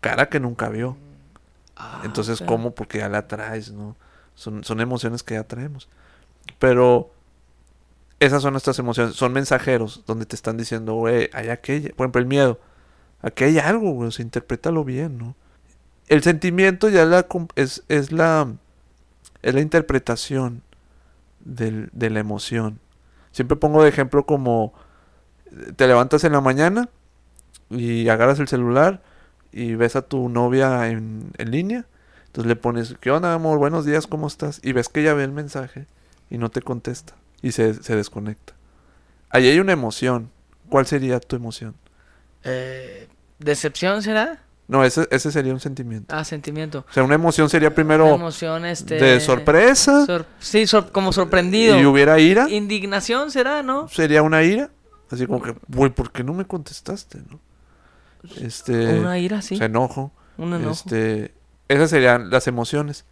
Cara que nunca vio. Ah, Entonces. ¿cómo? Porque ya la traes, ¿no? Son, son emociones que ya traemos. Pero esas son nuestras emociones. Son mensajeros donde te están diciendo, güey, hay aquella. Por ejemplo, el miedo. Aquí hay algo, güey. O sea, interprétalo bien, ¿no? El sentimiento ya la, es, es la es la interpretación del- de la emoción. Siempre pongo de ejemplo como eh, te levantas en la mañana y agarras el celular y ves a tu novia en, en línea. Entonces le pones, ¿qué onda, amor? Buenos días, ¿cómo estás? Y ves que ella ve el mensaje y no te contesta y se, se desconecta. Ahí hay una emoción. ¿Cuál sería tu emoción? Eh, ¿Decepción será? No, ese, ese sería un sentimiento. Ah, sentimiento. O sea, una emoción sería Una primero emoción, este... de sorpresa sor- sí, sor- como sorprendido. y hubiera ira. Indignación será, ¿no? Sería una ira. Así como que, güey, ¿por qué no me contestaste? ¿no? Este, Una ira, sí. o sea, enojo. un enojo. Este, esas serían las emociones.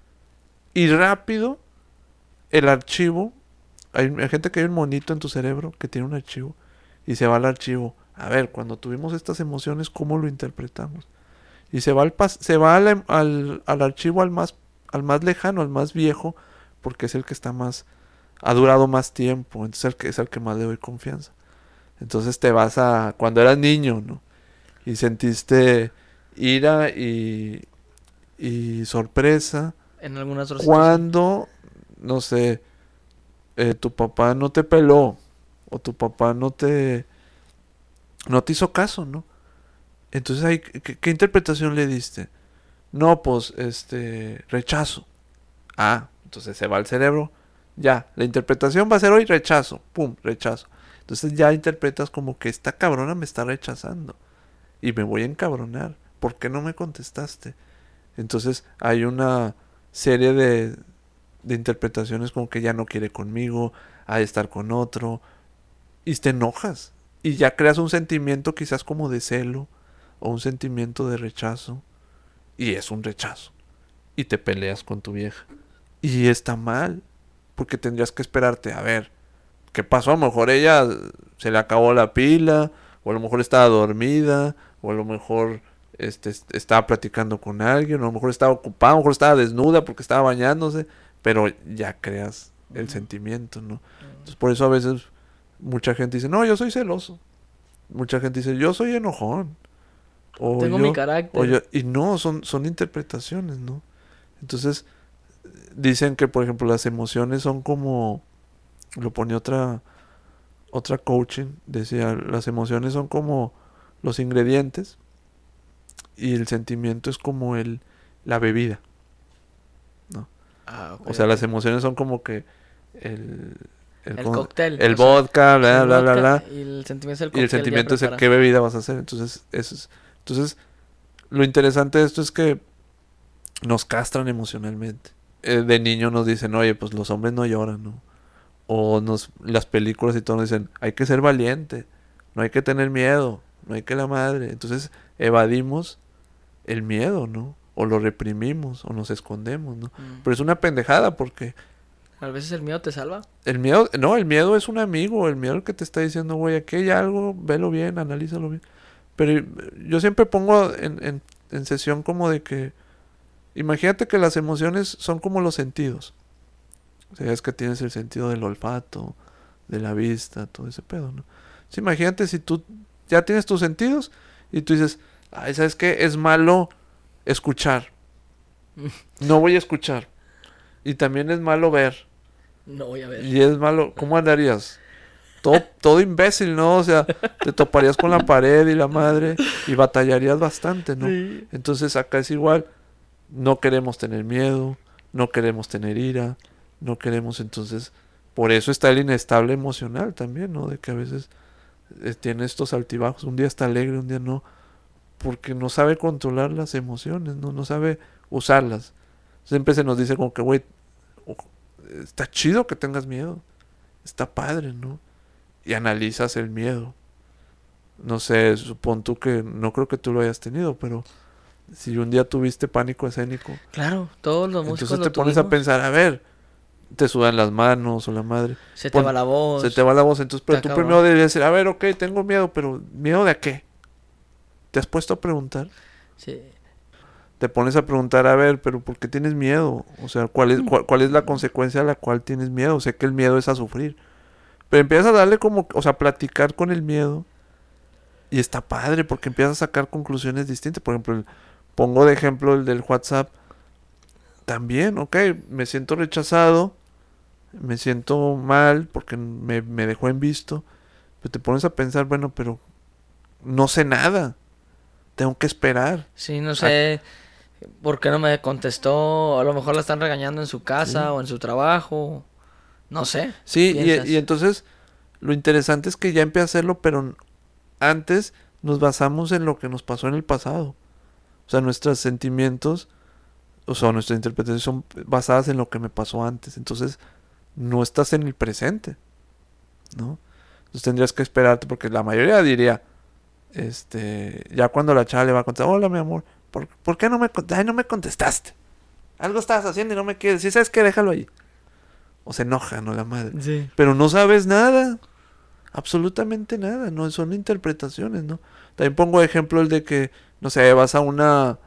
Y rápido, el archivo. Hay, hay gente que hay un monito en tu cerebro que tiene un archivo y se va al archivo. A ver, cuando tuvimos estas emociones, ¿cómo lo interpretamos? Y se va al, pas- se va al, em- al, al archivo al más, al más lejano, al más viejo, porque es el que está más, ha durado más tiempo, entonces el que, es el que más le doy confianza. Entonces te vas a cuando eras niño, ¿no? Y sentiste ira y, y sorpresa En algunas otras cuando, no sé, eh, tu papá no te peló o tu papá no te no te hizo caso, ¿no? Entonces ahí, ¿qué, qué interpretación le diste? No, pues, este, rechazo. Ah, entonces se va al cerebro. Ya, la interpretación va a ser hoy rechazo. Pum, rechazo. Entonces ya interpretas como que esta cabrona me está rechazando. Y me voy a encabronar. ¿Por qué no me contestaste? Entonces hay una serie de de interpretaciones como que ya no quiere conmigo, de estar con otro, y te enojas. Y ya creas un sentimiento quizás como de celo o un sentimiento de rechazo. Y es un rechazo. Y te peleas con tu vieja. Y está mal. Porque tendrías que esperarte a ver qué pasó. A lo mejor ella se le acabó la pila. O a lo mejor estaba dormida. O a lo mejor este, estaba platicando con alguien. O a lo mejor estaba ocupada. A lo mejor estaba desnuda porque estaba bañándose. Pero ya creas el sentimiento, ¿no? Entonces por eso a veces mucha gente dice, no, yo soy celoso. Mucha gente dice, yo soy enojón. O Tengo mi carácter. y no, son, son interpretaciones, ¿no? Entonces, dicen que, por ejemplo, las emociones son como, lo pone otra, otra coaching, decía, las emociones son como los ingredientes y el sentimiento es como el, la bebida, ¿no? Ah, o sea, las emociones son como que el, el, cóctel. El vodka, bla, bla, bla, bla. Y el sentimiento es el Y el sentimiento es el qué bebida vas a hacer. Entonces, eso es, entonces, lo interesante de esto es que nos castran emocionalmente. Eh, de niño nos dicen, oye, pues los hombres no lloran, ¿no? O nos, las películas y todo nos dicen, hay que ser valiente, no hay que tener miedo, no hay que la madre. Entonces, evadimos el miedo, ¿no? O lo reprimimos, o nos escondemos, ¿no? Mm. Pero es una pendejada porque a veces el miedo te salva. El miedo, no, el miedo es un amigo, el miedo que te está diciendo, güey, aquí hay algo, velo bien, analízalo bien. Pero yo siempre pongo en, en, sesión como de que, imagínate que las emociones son como los sentidos. O sea, es que tienes el sentido del olfato, de la vista, todo ese pedo, ¿no? imagínate si tú ya tienes tus sentidos y tú dices, ay, ¿sabes qué? Es malo escuchar. No voy a escuchar. Y también es malo ver. No voy a ver. Y es malo. ¿Cómo andarías? Todo, todo imbécil, ¿no? O sea, te toparías con la pared y la madre y batallarías bastante, ¿no? Entonces acá es igual. No queremos tener miedo, no queremos tener ira, no queremos entonces... Por eso está el inestable emocional también, ¿no? De que a veces eh, tiene estos altibajos. Un día está alegre, un día no. Porque no sabe controlar las emociones, ¿no? No sabe usarlas. Siempre se nos dice como que, güey, está chido que tengas miedo. Está padre, ¿no? Y analizas el miedo. No sé, supón tú que no creo que tú lo hayas tenido, pero si un día tuviste pánico escénico. Claro, todos los músicos Entonces te pones a pensar, a ver, te sudan las manos o la madre. Se te va la voz. Se te va la voz. Entonces, pero tú primero deberías decir, a ver, ok, tengo miedo, pero ¿miedo de a qué? ¿Te has puesto a preguntar? Sí te pones a preguntar, a ver, pero ¿por qué tienes miedo? O sea, ¿cuál es, cuál, es la consecuencia a la cual tienes miedo? Sé que el miedo es a sufrir. Pero empiezas a darle como, o sea, platicar con el miedo. Y está padre porque empiezas a sacar conclusiones distintas. Por ejemplo, pongo de ejemplo el del WhatsApp. También, ok, me siento rechazado. Me siento mal porque me, me dejó en visto. Pero te pones a pensar, bueno, pero no sé nada. Tengo que esperar. Sí, no sé. ¿Por qué no me contestó? A lo mejor la están regañando en su casa o en su trabajo. No sé. Sí, y, entonces lo interesante es que ya empieza a hacerlo, pero antes nos basamos en lo que nos pasó en el pasado. O sea, nuestros sentimientos, o sea, nuestras interpretaciones son basadas en lo que me pasó antes. Entonces, no estás en el presente. ¿No? Entonces tendrías que esperarte, porque la mayoría diría, este, ya cuando la chava le va a contar, hola mi amor, ¿Por, qué no me, no me contestaste? Algo estabas haciendo y no me quieres. Si sabes que déjalo ahí. O se enoja, ¿no? La madre. Pero no sabes nada. Absolutamente nada. No son interpretaciones, ¿no? También pongo ejemplo el de que, no sé, vas a una,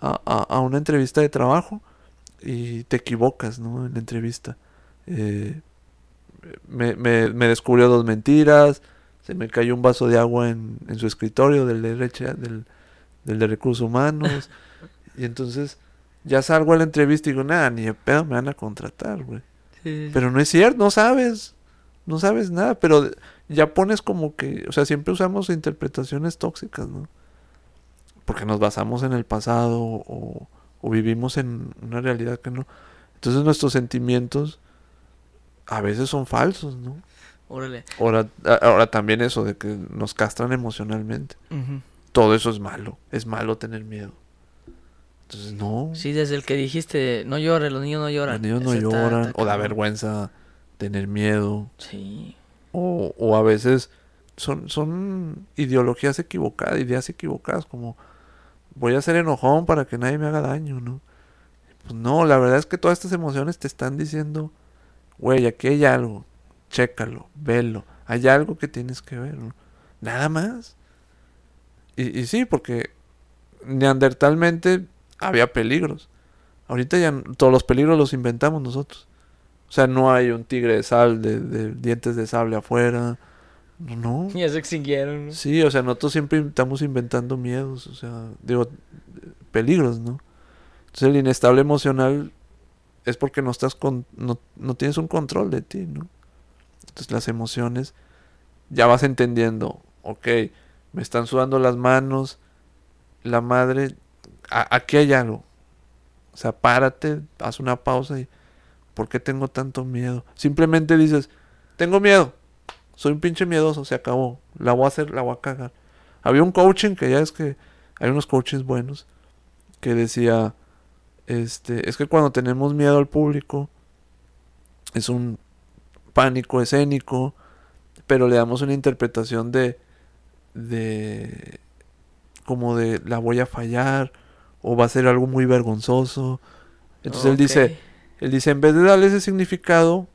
a, una entrevista de trabajo y te equivocas, ¿no? En la entrevista. Eh, me, me, me, descubrió dos mentiras. Se me cayó un vaso de agua en, en su escritorio del derecho del, del de recursos humanos. y entonces ya salgo a la entrevista y digo, nada, ni de pedo me van a contratar, güey. Pero no es cierto, no sabes. No sabes nada, pero ya pones como que, o sea, siempre usamos interpretaciones tóxicas, ¿no? Porque nos basamos en el pasado o, o vivimos en una realidad que no. Entonces nuestros sentimientos a veces son falsos, ¿no? Órale. Ahora, ahora también eso de que nos castran emocionalmente todo eso es malo. Es malo tener miedo. Entonces, no. Sí, desde el que dijiste, no llores, los niños no lloran. Los niños no Ese lloran, está o da vergüenza tener miedo, Sí. o, o a veces son, son ideologías equivocadas, ideas equivocadas, como voy a ser enojón para que nadie me haga daño, ¿no? Pues no, la verdad es que todas estas emociones te están diciendo, güey, aquí hay algo, chécalo, velo, hay algo que tienes que ver, ¿no? Nada más. Y, sí, porque neandertalmente había peligros. Ahorita ya todos los peligros los inventamos nosotros. O sea, no hay un tigre de sal, de dientes de sable afuera. No. Ya se extinguieron. ¿no? Sí, o sea, nosotros siempre estamos inventando miedos, o sea, digo, peligros, ¿no? Entonces el inestable emocional es porque no estás con, no, no tienes un control de ti, ¿no? Entonces las emociones ya vas entendiendo, ok, me están sudando las manos, la madre, a- aquí hay algo. O sea, párate, haz una pausa y ¿por qué tengo tanto miedo? Simplemente dices, tengo miedo. Soy un pinche miedoso, se acabó. La voy a hacer, la voy a cagar. Había un coaching que ya es que hay unos coachings buenos que decía, este, es que cuando tenemos miedo al público es un pánico escénico, pero le damos una interpretación de de como de la voy a fallar o va a ser algo muy vergonzoso. Entonces él dice, él dice, en vez de darle ese significado,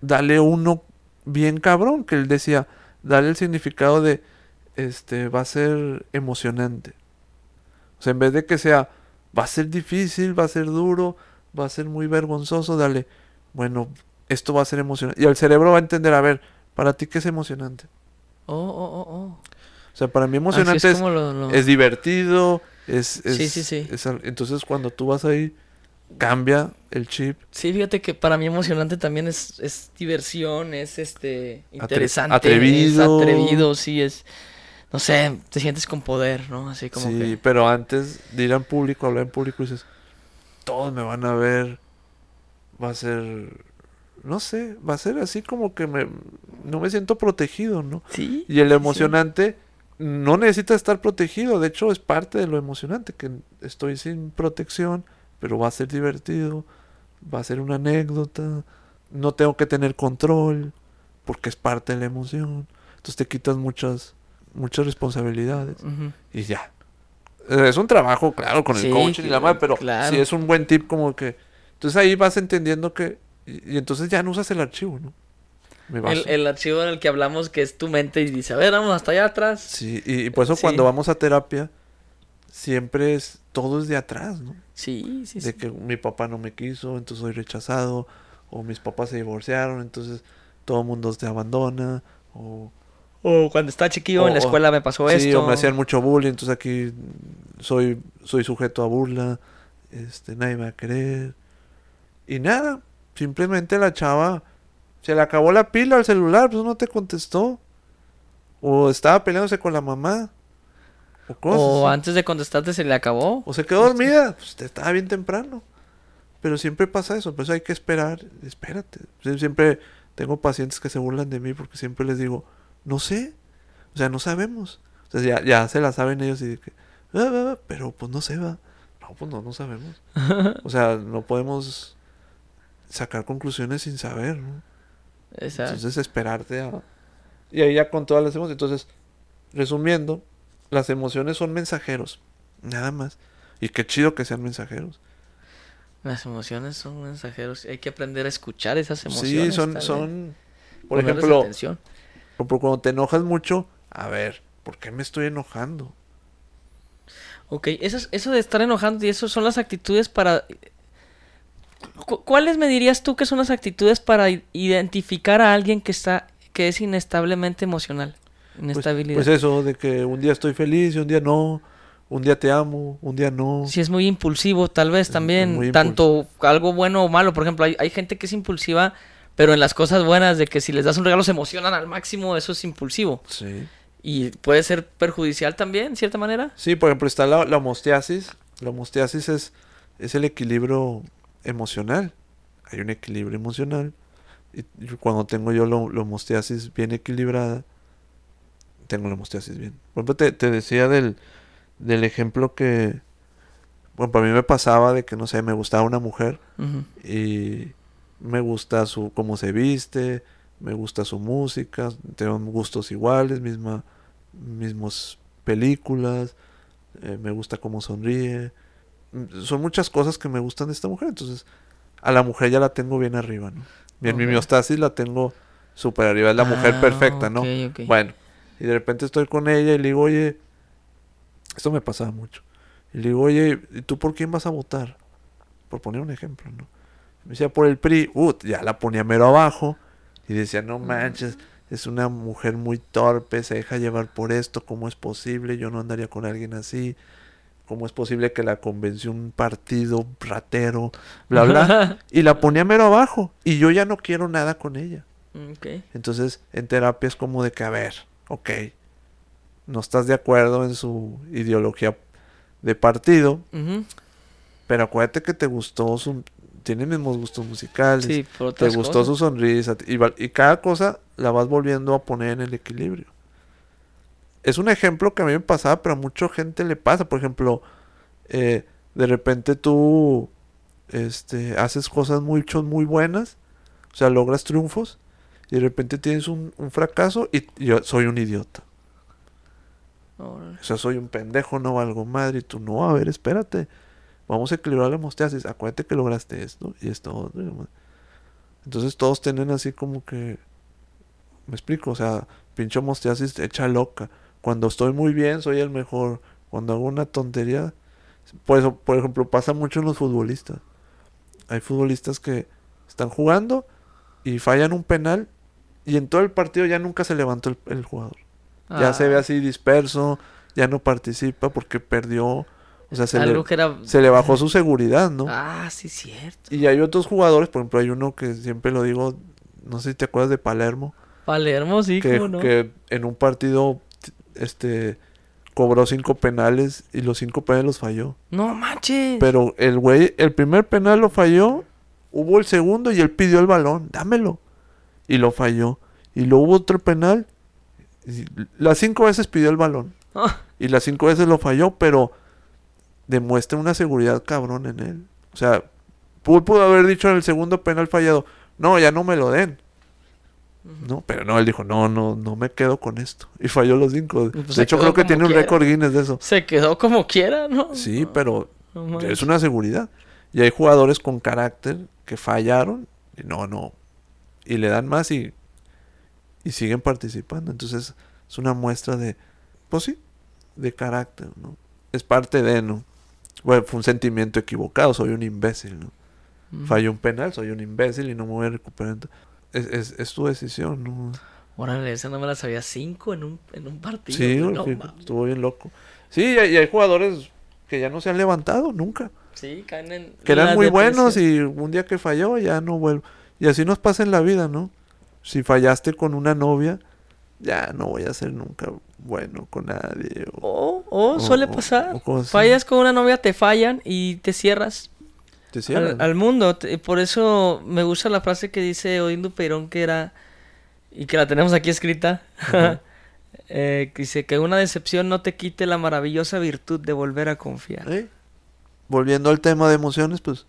dale uno bien cabrón, que él decía, dale el significado de, este, va a ser emocionante. O sea, en vez de que sea, va a ser difícil, va a ser duro, va a ser muy vergonzoso, dale, bueno, esto va a ser emocionante. Y el cerebro va a entender, a ver, para ti qué es emocionante. Oh, oh, oh, oh. O sea, para mí emocionante es es, como lo- lo- es divertido, es, es- Sí, sí, sí. es entonces cuando tú vas ahí, cambia el chip. Sí, fíjate que para mí emocionante también es, es diversión, es este interesante, atrevido. es atrevido, sí, es no sé, te sientes con poder, ¿no? Así como sí, que pero antes de ir en público, hablar en público, dices, todos me van a ver, va a ser, no sé, va a ser así como que me, no me siento protegido, ¿no? sí. Y el sí. emocionante no necesita estar protegido, de hecho es parte de lo emocionante, que estoy sin protección, pero va a ser divertido, va a ser una anécdota, no tengo que tener control, porque es parte de la emoción, entonces te quitas muchas, muchas responsabilidades y ya. Eh, Es un trabajo, claro, con el Sí, coaching y la madre, pero claro. sí es un buen tip como que... Entonces ahí vas entendiendo que... Y, y entonces ya no usas el archivo, ¿no? El, el archivo en el que hablamos que es tu mente y dice, a ver, vamos hasta allá atrás. Sí, y, y por eso Sí. cuando vamos a terapia, siempre es... Todo es de atrás, ¿no? Sí, sí, sí. De que mi papá no me quiso, entonces soy rechazado. O mis papás se divorciaron, entonces todo el mundo te abandona. O O cuando estaba chiquillo en la escuela me pasó Sí, esto. o me hacían mucho bullying, entonces aquí soy, soy sujeto a burla, este, nadie me va a querer. Y nada, simplemente la chava se le acabó la pila al celular, pues no te contestó. O estaba peleándose con la mamá. O antes de contestarte se le acabó. O se quedó dormida, pues te estaba bien temprano. Pero siempre pasa eso, por eso hay que esperar, espérate. Sie- Siempre tengo pacientes que se burlan de mí porque siempre les digo, no sé, o sea, no sabemos. O sea, ya, ya se la saben ellos y que, "Ah, ah, ah", pero pues no se va. No, pues no, no sabemos. O sea, no podemos sacar conclusiones sin saber, ¿no? Exacto. Entonces esperarte a... Y ahí ya con todas las emociones. Entonces, resumiendo, las emociones son mensajeros, nada más. Y qué chido que sean mensajeros. Las emociones son mensajeros. Hay que aprender a escuchar esas Sí, emociones. son, tal vez. son... Por ejemplo, atención. cuando te enojas mucho, a ver, ¿por qué me estoy enojando? Ok, eso, es- eso de estar enojando y eso son las actitudes para... Cu- ¿Cuáles me dirías tú que son las actitudes para identificar a alguien que está que es inestablemente emocional? Pues, Inestabilidad. pues eso, de que un día estoy feliz y un día no, un día te amo, un día no. Si es muy impulsivo, tal vez también, tanto algo bueno o malo. Por ejemplo, hay, hay gente que es impulsiva, pero en las cosas buenas, de que si les das un regalo se emocionan al máximo, eso es impulsivo. Sí. Y puede ser perjudicial también, en cierta manera. Sí, por ejemplo, está la, la homosteasis. La homosteasis es, es el equilibrio emocional. Hay un equilibrio emocional. Y cuando tengo yo la la homosteasis bien equilibrada, tengo la homosteasis bien. Por ejemplo, te, te decía del, del ejemplo que, bueno, para mí me pasaba de que, no sé, me gustaba una mujer y me gusta su cómo se viste, me gusta su música, tenemos gustos iguales, misma, mismos películas, eh, me gusta cómo sonríe. Mm, Son muchas cosas que me gustan de esta mujer, entonces a la mujer ya la tengo bien arriba, ¿no? Y en mi miostasis la tengo súper arriba, es la mujer Ah, perfecta, ¿no? ok, ok. Bueno, y de repente estoy con ella y le digo, oye, esto me pasaba mucho. Y le digo, oye, ¿y tú por quién vas a votar? Por poner un ejemplo, ¿no? Me decía por el PRI, uh, ya la ponía mero abajo. Y decía, no manches, es una mujer muy torpe, se deja llevar por esto, ¿cómo es posible? Yo no andaría con alguien así. ¿Cómo es posible que la convenció un partido ratero? Bla, bla. y la ponía mero abajo. Y yo ya no quiero nada con ella. Entonces, en terapia es como de que, a ver, ok, no estás de acuerdo en su ideología de partido, pero acuérdate que te gustó su... Tiene mismos gustos musicales, Sí, te gustó su sonrisa, y, y cada cosa la vas volviendo a poner en el equilibrio. Es un ejemplo que a mí me pasaba, pero a mucha gente le pasa. Por ejemplo, eh, de repente tú este, haces cosas mucho, muy buenas, o sea, logras triunfos, y de repente tienes un, un fracaso y yo soy un idiota. Órale. O sea, soy un pendejo, no valgo madre. Y tú, no, a ver, espérate. Vamos a equilibrar la homeostasis. Acuérdate que lograste esto y esto otro. Entonces todos tienen así como que... Me explico, o sea, pinche homeostasis hecha loca. Cuando estoy muy bien, soy el mejor. Cuando hago una tontería... Pues, por ejemplo, pasa mucho en los futbolistas. Hay futbolistas que están jugando y fallan un penal y en todo el partido ya nunca se levantó el- el jugador. Ya se ve Ah, así disperso, ya no participa porque perdió, o sea, se, Algo le, que era... se le bajó su seguridad, ¿no? Ah, sí, cierto. Y hay otros jugadores, por ejemplo, hay uno que siempre lo digo, no sé si te acuerdas de Palermo, Palermo, sí, que, cómo no. que en un partido este cobró cinco penales y los cinco penales los falló. No manches. Pero el güey, el primer penal lo falló, hubo el segundo y él pidió el balón, dámelo. Y lo falló. Y luego hubo otro penal, y las cinco veces pidió el balón. Ah, Y las cinco veces lo falló, pero demuestra una seguridad cabrón en él. O sea, pudo, haber dicho en el segundo penal fallado, no, ya no me lo den. No, pero no, él dijo, no, no, no me quedo con esto. Y falló los cinco. pues de hecho, creo que tiene un récord Guinness de eso. Se quedó como quiera, ¿no? Sí, pero No es una seguridad. Y hay jugadores con carácter que fallaron y no, no. Y le dan más y, y siguen participando. Entonces es una muestra de, pues sí, de carácter, ¿no? Es parte de, ¿no? Bueno, fue un sentimiento equivocado, soy un imbécil, ¿no? Ujú. Falló un penal, soy un imbécil y no me voy a recuperar. Es, es, es tu decisión, ¿no? Órale, esa no me la sabía. Cinco en un, en un partido. Sí, no estuvo bien loco. Sí, y hay, y hay jugadores que ya no se han levantado nunca. Sí, caen en. que eran muy buenos y un día que falló ya no vuelvo. Y así nos pasa en la vida, ¿no? Si fallaste con una novia, ya no voy a ser nunca bueno con nadie. o- O, o suele o- pasar. o. Fallas con una novia, te fallan y te cierras te al, mundo. Por eso me gusta la frase que dice Odindo Peirón, que era. Y que la tenemos aquí escrita. Eh, que dice que una decepción no te quite la maravillosa virtud de volver a confiar. ¿Eh? Volviendo al tema de emociones, pues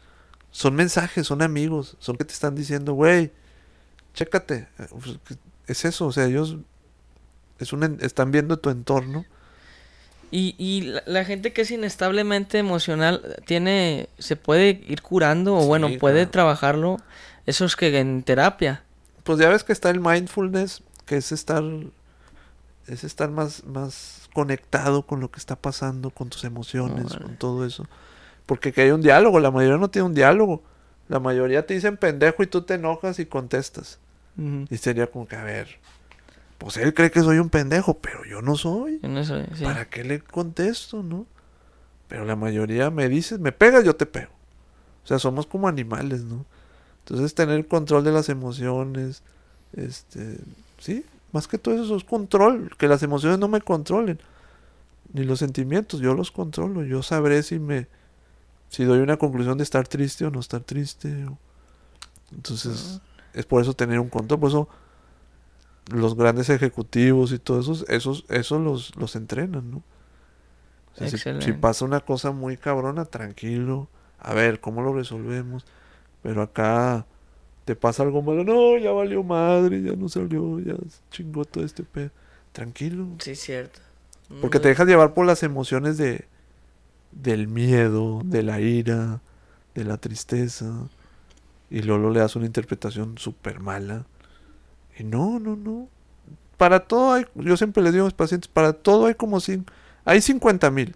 son mensajes, son amigos, son que te están diciendo, güey, chécate. Pues, Es eso, o sea, ellos es un, están viendo tu entorno. Y, y la, la gente que es inestablemente emocional tiene, se puede ir curando o Sí, bueno, puede claro. trabajarlo. Eso es que en terapia. Pues ya ves que está el mindfulness, que es estar es estar más más conectado con lo que está pasando, con tus emociones, con todo eso. Porque que hay un diálogo, la mayoría no tiene un diálogo. La mayoría te dicen pendejo y tú te enojas y contestas. Y sería como que, a ver, pues él cree que soy un pendejo, pero yo no soy. Eso, sí. ¿Para qué le contesto, no? Pero la mayoría me dices, me pegas, yo te pego. O sea, somos como animales, ¿no? Entonces tener control de las emociones, este, sí, más que todo eso es control, que las emociones no me controlen, ni los sentimientos, yo los controlo, yo sabré si me, si doy una conclusión de estar triste o no estar triste. o- Entonces, es por eso tener un control, por eso los grandes ejecutivos y todo eso, esos, esos los, los entrenan, ¿no? O O sea, si- pasa una cosa muy cabrona, tranquilo. A ver, ¿cómo lo resolvemos? Pero acá te pasa algo malo. No, ya valió madre, ya no salió, ya chingó todo este pedo. Tranquilo. Sí, cierto. Porque te dejas llevar por las emociones de del miedo, de la ira, de la tristeza. Y luego le das una interpretación súper mala. Y no, no, no. Para todo hay, yo siempre les digo a mis pacientes, para todo hay como cinco, hay 50 mil,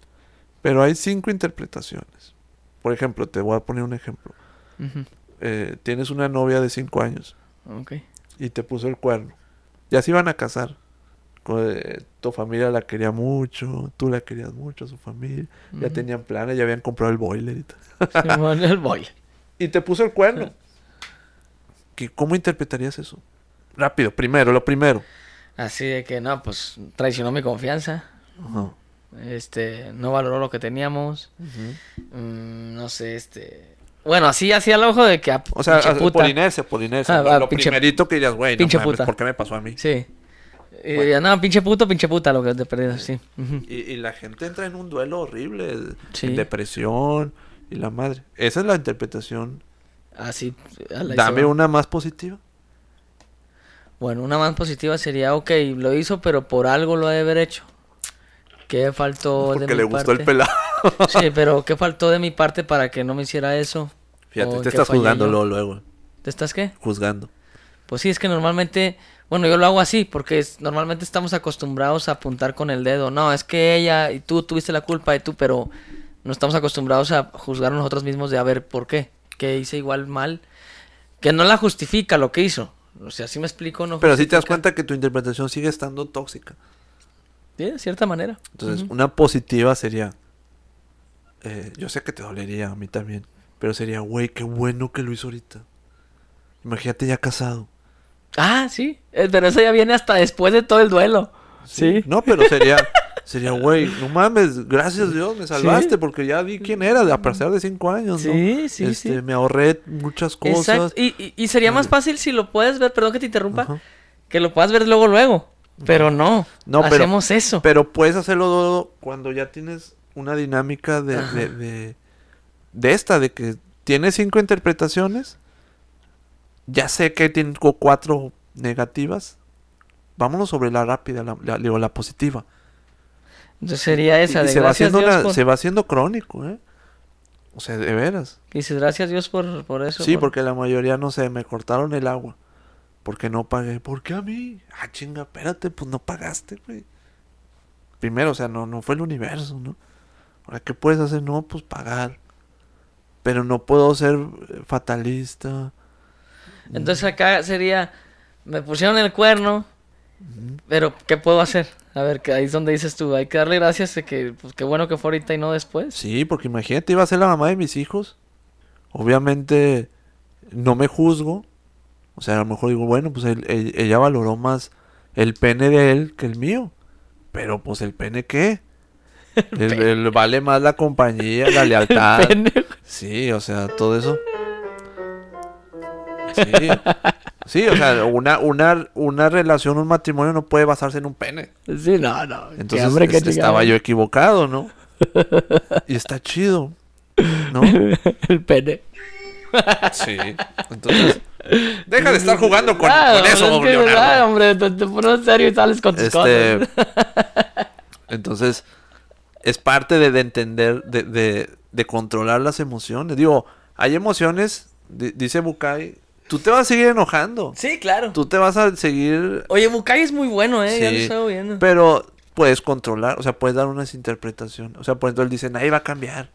pero hay cinco interpretaciones. Por ejemplo, te voy a poner un ejemplo. Eh, tienes una novia de cinco años y te puso el cuerno. Ya se iban a casar. Eh, tu familia la quería mucho, tú la querías mucho, su familia. Ya tenían planes, ya habían comprado el boiler y todo. Simón, el boy. Y te puso el cuerno. ¿Qué- ¿Cómo interpretarías eso? Rápido, primero, lo primero. Así de que no, pues traicionó mi confianza. Ajá. Este, no valoró lo que teníamos. Mm, no sé, este. Bueno, así hacía el ojo de que. ah, O sea, a- puta. por inercia, por inercia. Ah, lo va, lo pinche- primerito que dirías, güey, no. ¿por qué me pasó a mí? Sí. Y diría, no, pinche puto, pinche puta, lo que te perdido, sí. Y, y la gente entra en un duelo horrible, Sí. en depresión y la madre. Esa es la interpretación. Así. a la Dame hizo. una más positiva. Bueno, una más positiva sería, ok, lo hizo, pero por algo lo ha de haber hecho. ¿Qué faltó de Porque mi le gustó el parte? pelado. Sí, pero ¿qué faltó de mi parte para que no me hiciera eso? Fíjate, ¿O en te estás juzgando luego. ¿Te estás qué? Juzgando. Pues sí, es que normalmente, bueno, yo lo hago así, porque es- normalmente estamos acostumbrados a apuntar con el dedo. No, es que ella y tú tuviste la culpa y tú, pero no estamos acostumbrados a juzgar a nosotros mismos de a ver por qué, que hice igual mal, que no la justifica lo que hizo. O sea, si me explico, no. Pero si te das cuenta que tu interpretación sigue estando tóxica. Sí, de cierta manera. Entonces, una positiva sería. eh, yo sé que te dolería, a mí también. Pero sería, güey, qué bueno que lo hizo ahorita. Imagínate ya casado. Ah, sí, eh, pero eso ya viene hasta después de todo el duelo. Sí. No, pero sería, sería, güey, no mames, gracias Dios, me salvaste Sí. porque ya vi quién era, a pesar de cinco años, ¿no? Sí, sí, Este, sí. Me ahorré muchas cosas. Exacto. Y, y- y sería más fácil si lo puedes ver, perdón que te interrumpa, Ajá. que lo puedas ver luego, luego. Pero no, No, pero- hacemos eso. Pero puedes hacerlo todo cuando ya tienes una dinámica de, de, de, de esta, de que tienes cinco interpretaciones. Ya sé que tengo cuatro negativas. Vámonos sobre la rápida, la, la, digo, la positiva. Entonces sería esa y de se va, haciendo Dios una- por... se va haciendo crónico, ¿eh? O sea, de veras. Dices, gracias Dios por, por eso. Sí, por- porque la mayoría, no sé, me cortaron el agua. Porque no pagué. ¿Por qué a mí? Ah, chinga, espérate, pues no pagaste, güey. Primero, o sea, no, no fue el universo, ¿no? Ahora, ¿qué puedes hacer? No, pues pagar. Pero no puedo ser eh, fatalista. Entonces acá sería, me pusieron el cuerno, pero ¿qué puedo hacer? A ver, que ahí es donde dices tú, hay que darle gracias de que, pues qué bueno que fue ahorita y no después. Sí, porque imagínate, iba a ser la mamá de mis hijos. Obviamente, no me juzgo. O sea, a lo mejor digo, bueno, pues él- él- ella valoró más el pene de él que el mío. Pero pues el pene qué? El, el- vale más la compañía, la lealtad. Sí, o sea, todo eso. Sí. Sí, o sea, una, una, una relación, un matrimonio no puede basarse en un pene. Sí, no, no. Entonces hambre, qué es- estaba yo equivocado, ¿no? Y está chido, ¿no? el pene. Sí. Entonces, deja de estar jugando con, Ah, con eso, hombre, es que, Leonardo. ah, hombre, te, te pones en serio y sales con tus Este, cosas. entonces, es parte de, de entender, de, de, de controlar las emociones. Digo, hay emociones, di- dice Bukai, tú te vas a seguir enojando. Sí, claro. Tú te vas a seguir... Oye, Bukai es muy bueno, eh, ya lo Sí, estoy viendo. Pero puedes controlar, o sea, puedes dar unas interpretaciones. O sea, por ejemplo, él dice, nadie va a cambiar.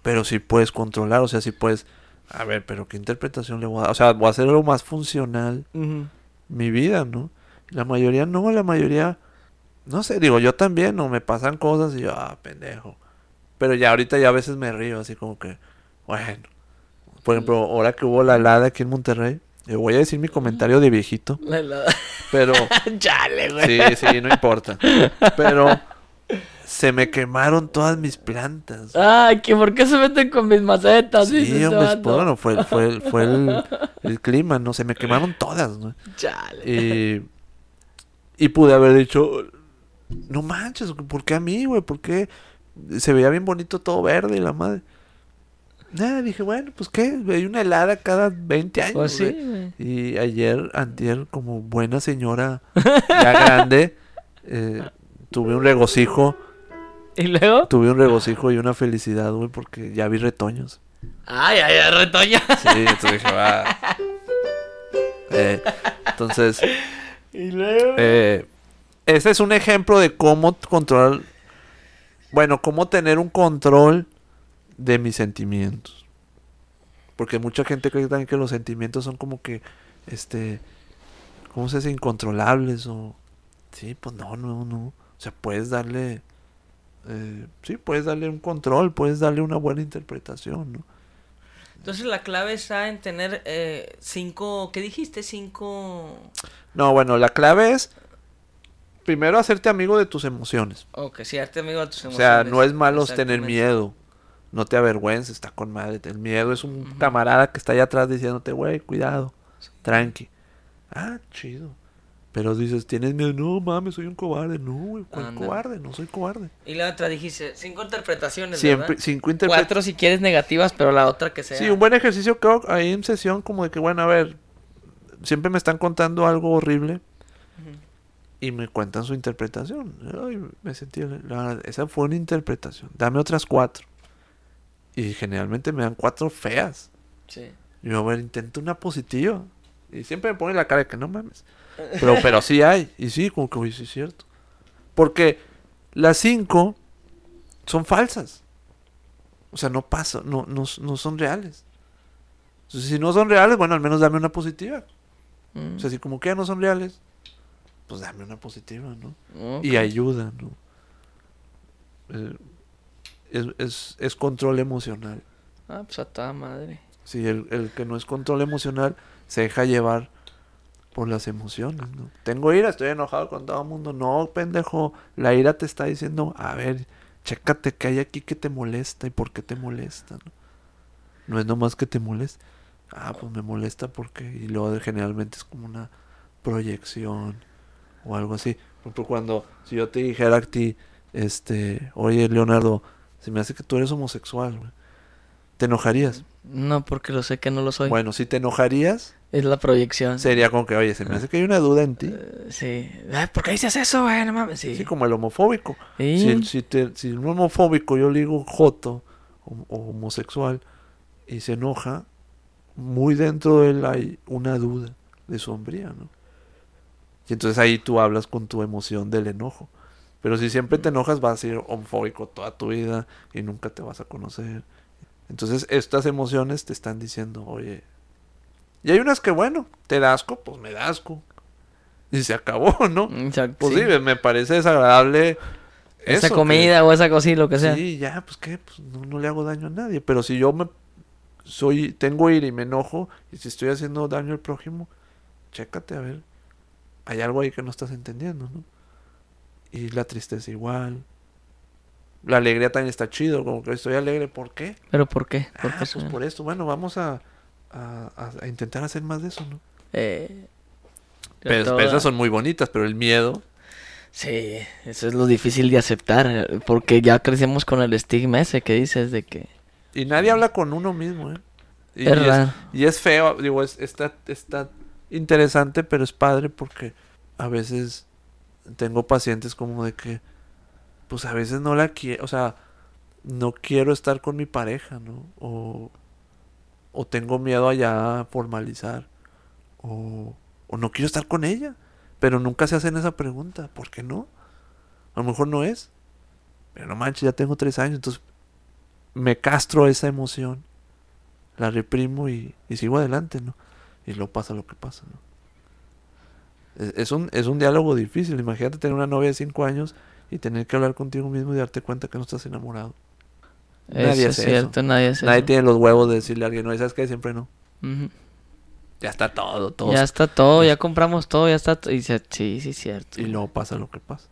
Pero sí puedes controlar, o sea, sí puedes... A ver, pero ¿qué interpretación le voy a dar? O sea, voy a hacer algo más funcional mi vida, ¿no? La mayoría no, la mayoría, no sé, digo, yo también, ¿no? Me pasan cosas y yo, ah, pendejo. Pero ya ahorita ya a veces me río, así como que, bueno. Por ejemplo, ahora que hubo la helada aquí en Monterrey, yo voy a decir mi comentario de viejito, La helada. pero Chale, güey. sí, sí, no importa. Pero se me quemaron todas mis plantas. Ay, que por qué se meten con mis macetas. Sí, hombre, pues, bueno, fue, fue, fue el, el clima, ¿no? Se me quemaron todas, ¿no? Chale. Y, y pude haber dicho, no manches, ¿por qué a mí, güey? ¿Por qué? se veía bien bonito todo verde y la madre. Nada, dije, bueno, pues qué, hay una helada cada 20 años. Pues sí, güey. Y ayer, antier, como buena señora ya grande, eh, tuve un regocijo, ¿Y luego? tuve un regocijo y una felicidad, güey, porque ya vi retoños. Ay, ay, ay, retoña. Sí, entonces dije, va. Eh, entonces, Y luego. eh, ese es un ejemplo de cómo controlar, bueno, cómo tener un control de mis sentimientos. Porque mucha gente cree también que los sentimientos son como que, este, ¿cómo se dice? Incontrolables o... Sí, pues no, no, no. O sea, puedes darle... eh, sí, puedes darle un control, puedes darle una buena interpretación, ¿no? Entonces la clave está en tener eh, cinco. ¿Qué dijiste? Cinco. No, bueno, la clave es primero hacerte amigo de tus emociones. O que sí, arte amigo de tus O emociones. sea, no es malo tener miedo. No te avergüences, está con madre. El miedo es un camarada que está allá atrás diciéndote, güey, cuidado, tranqui. Ah, chido. Pero dices, tienes miedo, no mames, soy un cobarde. No, güey, ¿cuál cobarde? No soy cobarde. Y la otra dijiste, cinco interpretaciones, Siempre, ¿verdad? cinco interpretaciones. Cuatro si quieres negativas, pero la otra que sea. Sí, un buen ejercicio que ahí en sesión, como de que, bueno, a ver, siempre me están contando algo horrible y me cuentan su interpretación. Ay, me sentí, la- esa fue una interpretación. Dame otras cuatro. Y generalmente me dan cuatro feas. Sí. Y yo, a ver, intento una positiva. Y siempre me pone la cara de que no mames. Pero, pero sí hay. Y sí, como que, uy, sí es cierto. Porque las cinco son falsas. O sea, no pasa, no, no, no son reales. Entonces, si no son reales, bueno, al menos dame una positiva. Mm. O sea, si como que ya no son reales, pues dame una positiva, ¿no? Y ayuda, ¿no? Eh, es, es, es control emocional. Ah, pues a toda madre. Sí, el, el que no es control emocional se deja llevar por las emociones, ¿no? Tengo ira, estoy enojado con todo el mundo. No, pendejo, la ira te está diciendo, a ver, chécate qué hay aquí que te molesta y por qué te molesta, ¿no? No es nomás que te moleste. Ah, pues me molesta porque... Y luego generalmente es como una proyección o algo así. Por ejemplo, cuando, si yo te dijera a ti, este, oye, Leonardo, se me hace que tú eres homosexual, güey", ¿Te enojarías? No, porque lo sé que no lo soy. Bueno, si te enojarías, Es la proyección. sería como que, oye, se me hace que hay una duda en ti. Eh, sí. Ay, ¿Por qué dices eso, güey? No mames. Sí. Sí, como el homofóbico. Sí. Si, el- si, te- si un homofóbico yo le digo joto o, o homosexual y se enoja, muy dentro de él hay una duda de su hombría, ¿no? Y entonces ahí tú hablas con tu emoción del enojo. Pero si siempre te enojas vas a ser homofóbico toda tu vida y nunca te vas a conocer. Entonces estas emociones te están diciendo, oye... Y hay unas que, bueno, te da asco, pues me da asco. Y se acabó, ¿no? Exacto, Pues sí. sí, me parece desagradable Esa eso, que- comida o esa cosa, lo que sea. Sí, ya, pues qué, pues no, no le hago daño a nadie. Pero si yo me soy, tengo ira y me enojo, y si estoy haciendo daño al prójimo, chécate a ver. Hay algo ahí que no estás entendiendo, ¿no? Y la tristeza igual. La alegría también está chido, como que estoy alegre, ¿por qué? ¿Pero por qué? ¿Por Ah, qué pues por esto. Bueno, vamos a, a, intentar hacer más de eso, ¿no? Eh, Pero, toda- esas son muy bonitas, pero el miedo... Sí, eso es lo difícil de aceptar, porque ya crecemos con el estigma ese que dices de que... Y nadie habla con uno mismo, ¿eh? Y, Es y raro. y es feo, digo, es, está, está interesante, pero es padre porque a veces tengo pacientes como de que, pues a veces no la quiero, o sea, no quiero estar con mi pareja, ¿no? O, o tengo miedo allá a formalizar, o, o no quiero estar con ella, pero nunca se hacen esa pregunta, ¿por qué no? A lo mejor no es, pero no manches, ya tengo tres años, entonces me castro esa emoción, la reprimo y, y sigo adelante, ¿no? Y luego pasa lo que pasa, ¿no? Es, es un, es un diálogo difícil. Imagínate tener una novia de cinco años y tener que hablar contigo mismo y darte cuenta que no estás enamorado. Nadie eso es cierto, nadie hace Nadie eso. tiene los huevos de decirle a alguien, no, ¿sabes qué? Siempre no. Ya está todo, todo. Ya está todo, ya compramos todo, ya está... to- Y dice, sí, sí, cierto. Y luego pasa lo que pasa.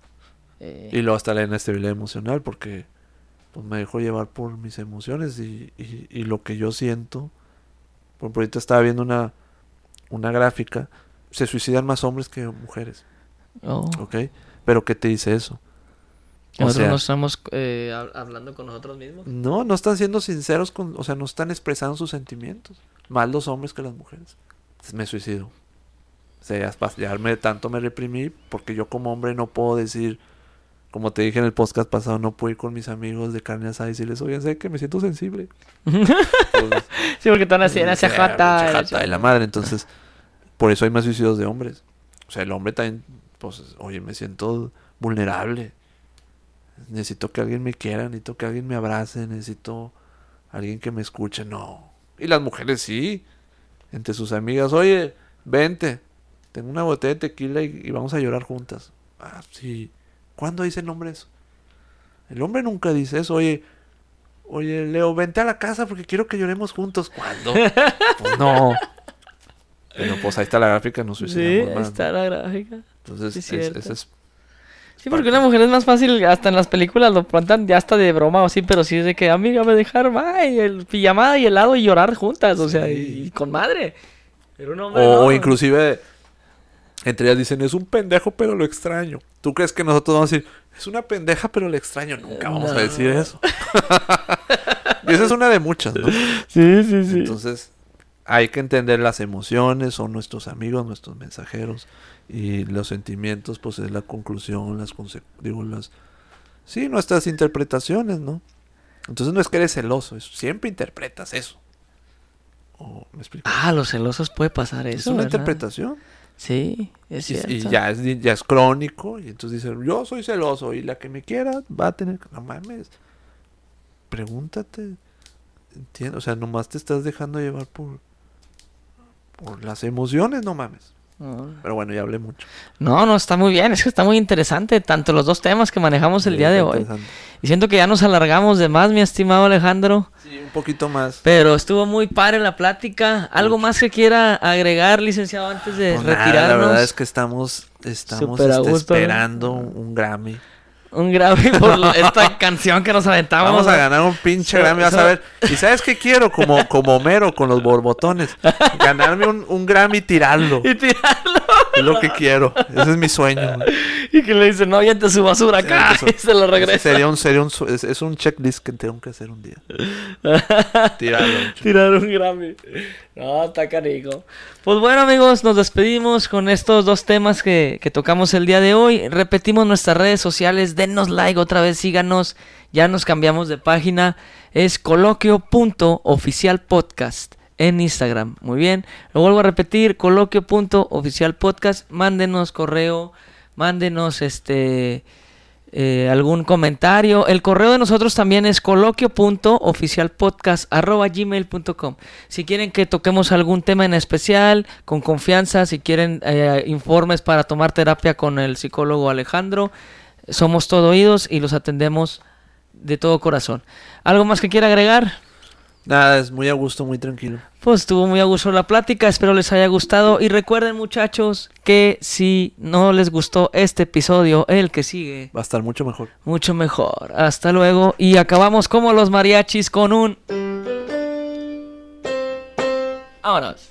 Eh, Y luego hasta la inestabilidad emocional porque pues me dejo llevar por mis emociones y, y, y lo que yo siento. Por ejemplo, ahorita estaba viendo una, una gráfica. Se suicidan más hombres que mujeres, oh, ¿ok? Pero ¿qué te dice eso? O nosotros sea- no estamos eh, hab- hablando con nosotros mismos. No, no están siendo sinceros con, o sea, no están expresando sus sentimientos. Más los hombres que las mujeres. Entonces me suicido. O sea, ya, pas- ya me, tanto me reprimí porque yo como hombre no puedo decir, como te dije en el podcast pasado, no puedo ir con mis amigos de carne asada y decirles, oye, sé que me siento sensible. Pues, Sí, porque están así en esa sea, jata. de la madre. Entonces, por eso hay más suicidios de hombres. O sea, el hombre también, pues, oye, me siento vulnerable. Necesito que alguien me quiera, necesito que alguien me abrace, necesito alguien que me escuche. No. Y las mujeres sí. Entre sus amigas, oye, vente. Tengo una botella de tequila y, y vamos a llorar juntas. Ah, sí. ¿Cuándo dice el hombre eso? El hombre nunca dice eso. Oye, oye, Leo, vente a la casa porque quiero que lloremos juntos. ¿Cuándo? pues no. Pero pues ahí está la gráfica, Sí, suicidamos ahí más, está ¿no? la gráfica. Entonces, sí, es- ese es Sí, porque una mujer es más fácil, hasta en las películas lo plantan ya hasta de broma o así, pero sí es de que, amiga, me dejar, y el pijamada y helado y llorar juntas, o sea, y, Sí. y con madre. Pero un hombre O, no. inclusive entre ellas dicen, es un pendejo, pero lo extraño. ¿Tú crees que nosotros vamos a decir, es una pendeja, pero lo extraño? Nunca vamos No. a decir eso. y esa es una de muchas, ¿no? Sí, sí, sí. Entonces, hay que entender las emociones, son nuestros amigos, nuestros mensajeros. Y los sentimientos, pues es la conclusión, las conse- digo, las... Sí, nuestras interpretaciones, ¿no? Entonces no es que eres celoso, es- siempre interpretas eso. Ah, los celosos puede pasar eso. es una ¿verdad? interpretación. Sí, es Y, cierto. y ya, es, ya es crónico. Y entonces dicen, yo soy celoso. Y la que me quiera va a tener... No mames. Pregúntate. Entiendo. O sea, nomás te estás dejando llevar por... Por las emociones, no mames. No. Pero bueno, ya hablé mucho. No, no, está muy bien, es que está muy interesante, tanto los dos temas que manejamos el Sí, día de hoy. Y siento que ya nos alargamos de más, mi estimado Alejandro. Sí, un poquito más. Pero estuvo muy padre la plática. ¿Algo más que quiera agregar, licenciado, antes de Pues nada, retirarnos? la verdad es que estamos, estamos este, esperando un Grammy. Un Grammy por esta canción que nos aventamos. Vamos a ganar un pinche Grammy, vas a ver. ¿Y sabes qué quiero? Como, como Homero con los borbotones. Ganarme un, un Grammy y tirarlo. Y tirarlo. Es lo que quiero. Ese es mi sueño. Y que le dicen, no aviente su basura acá. Y se lo regresa. Sería un, sería un, es, es un checklist que tengo que hacer un día. Tirarlo. Tirar un Grammy. No, está canijo. Pues bueno, amigos, nos despedimos con estos dos temas que, que tocamos el día de hoy. Repetimos nuestras redes sociales. Denos like otra vez, síganos. Ya nos cambiamos de página. Es coloquio.oficialpodcast en Instagram. Muy bien. Lo vuelvo a repetir: coloquio.oficialpodcast. Mándenos correo. Mándenos este eh, algún comentario. El correo de nosotros también es coloquio.oficialpodcast.gmail.com Si quieren que toquemos algún tema en especial, con confianza, si quieren eh, informes para tomar terapia con el psicólogo Alejandro, somos todo oídos y los atendemos de todo corazón. ¿Algo más que quiera agregar? Nada, es muy a gusto, muy tranquilo. Pues estuvo muy a gusto la plática, espero les haya gustado y recuerden muchachos que si no les gustó este episodio, el que sigue Va a estar mucho mejor. mucho mejor. Hasta luego. Y acabamos como los mariachis con un... Vámonos.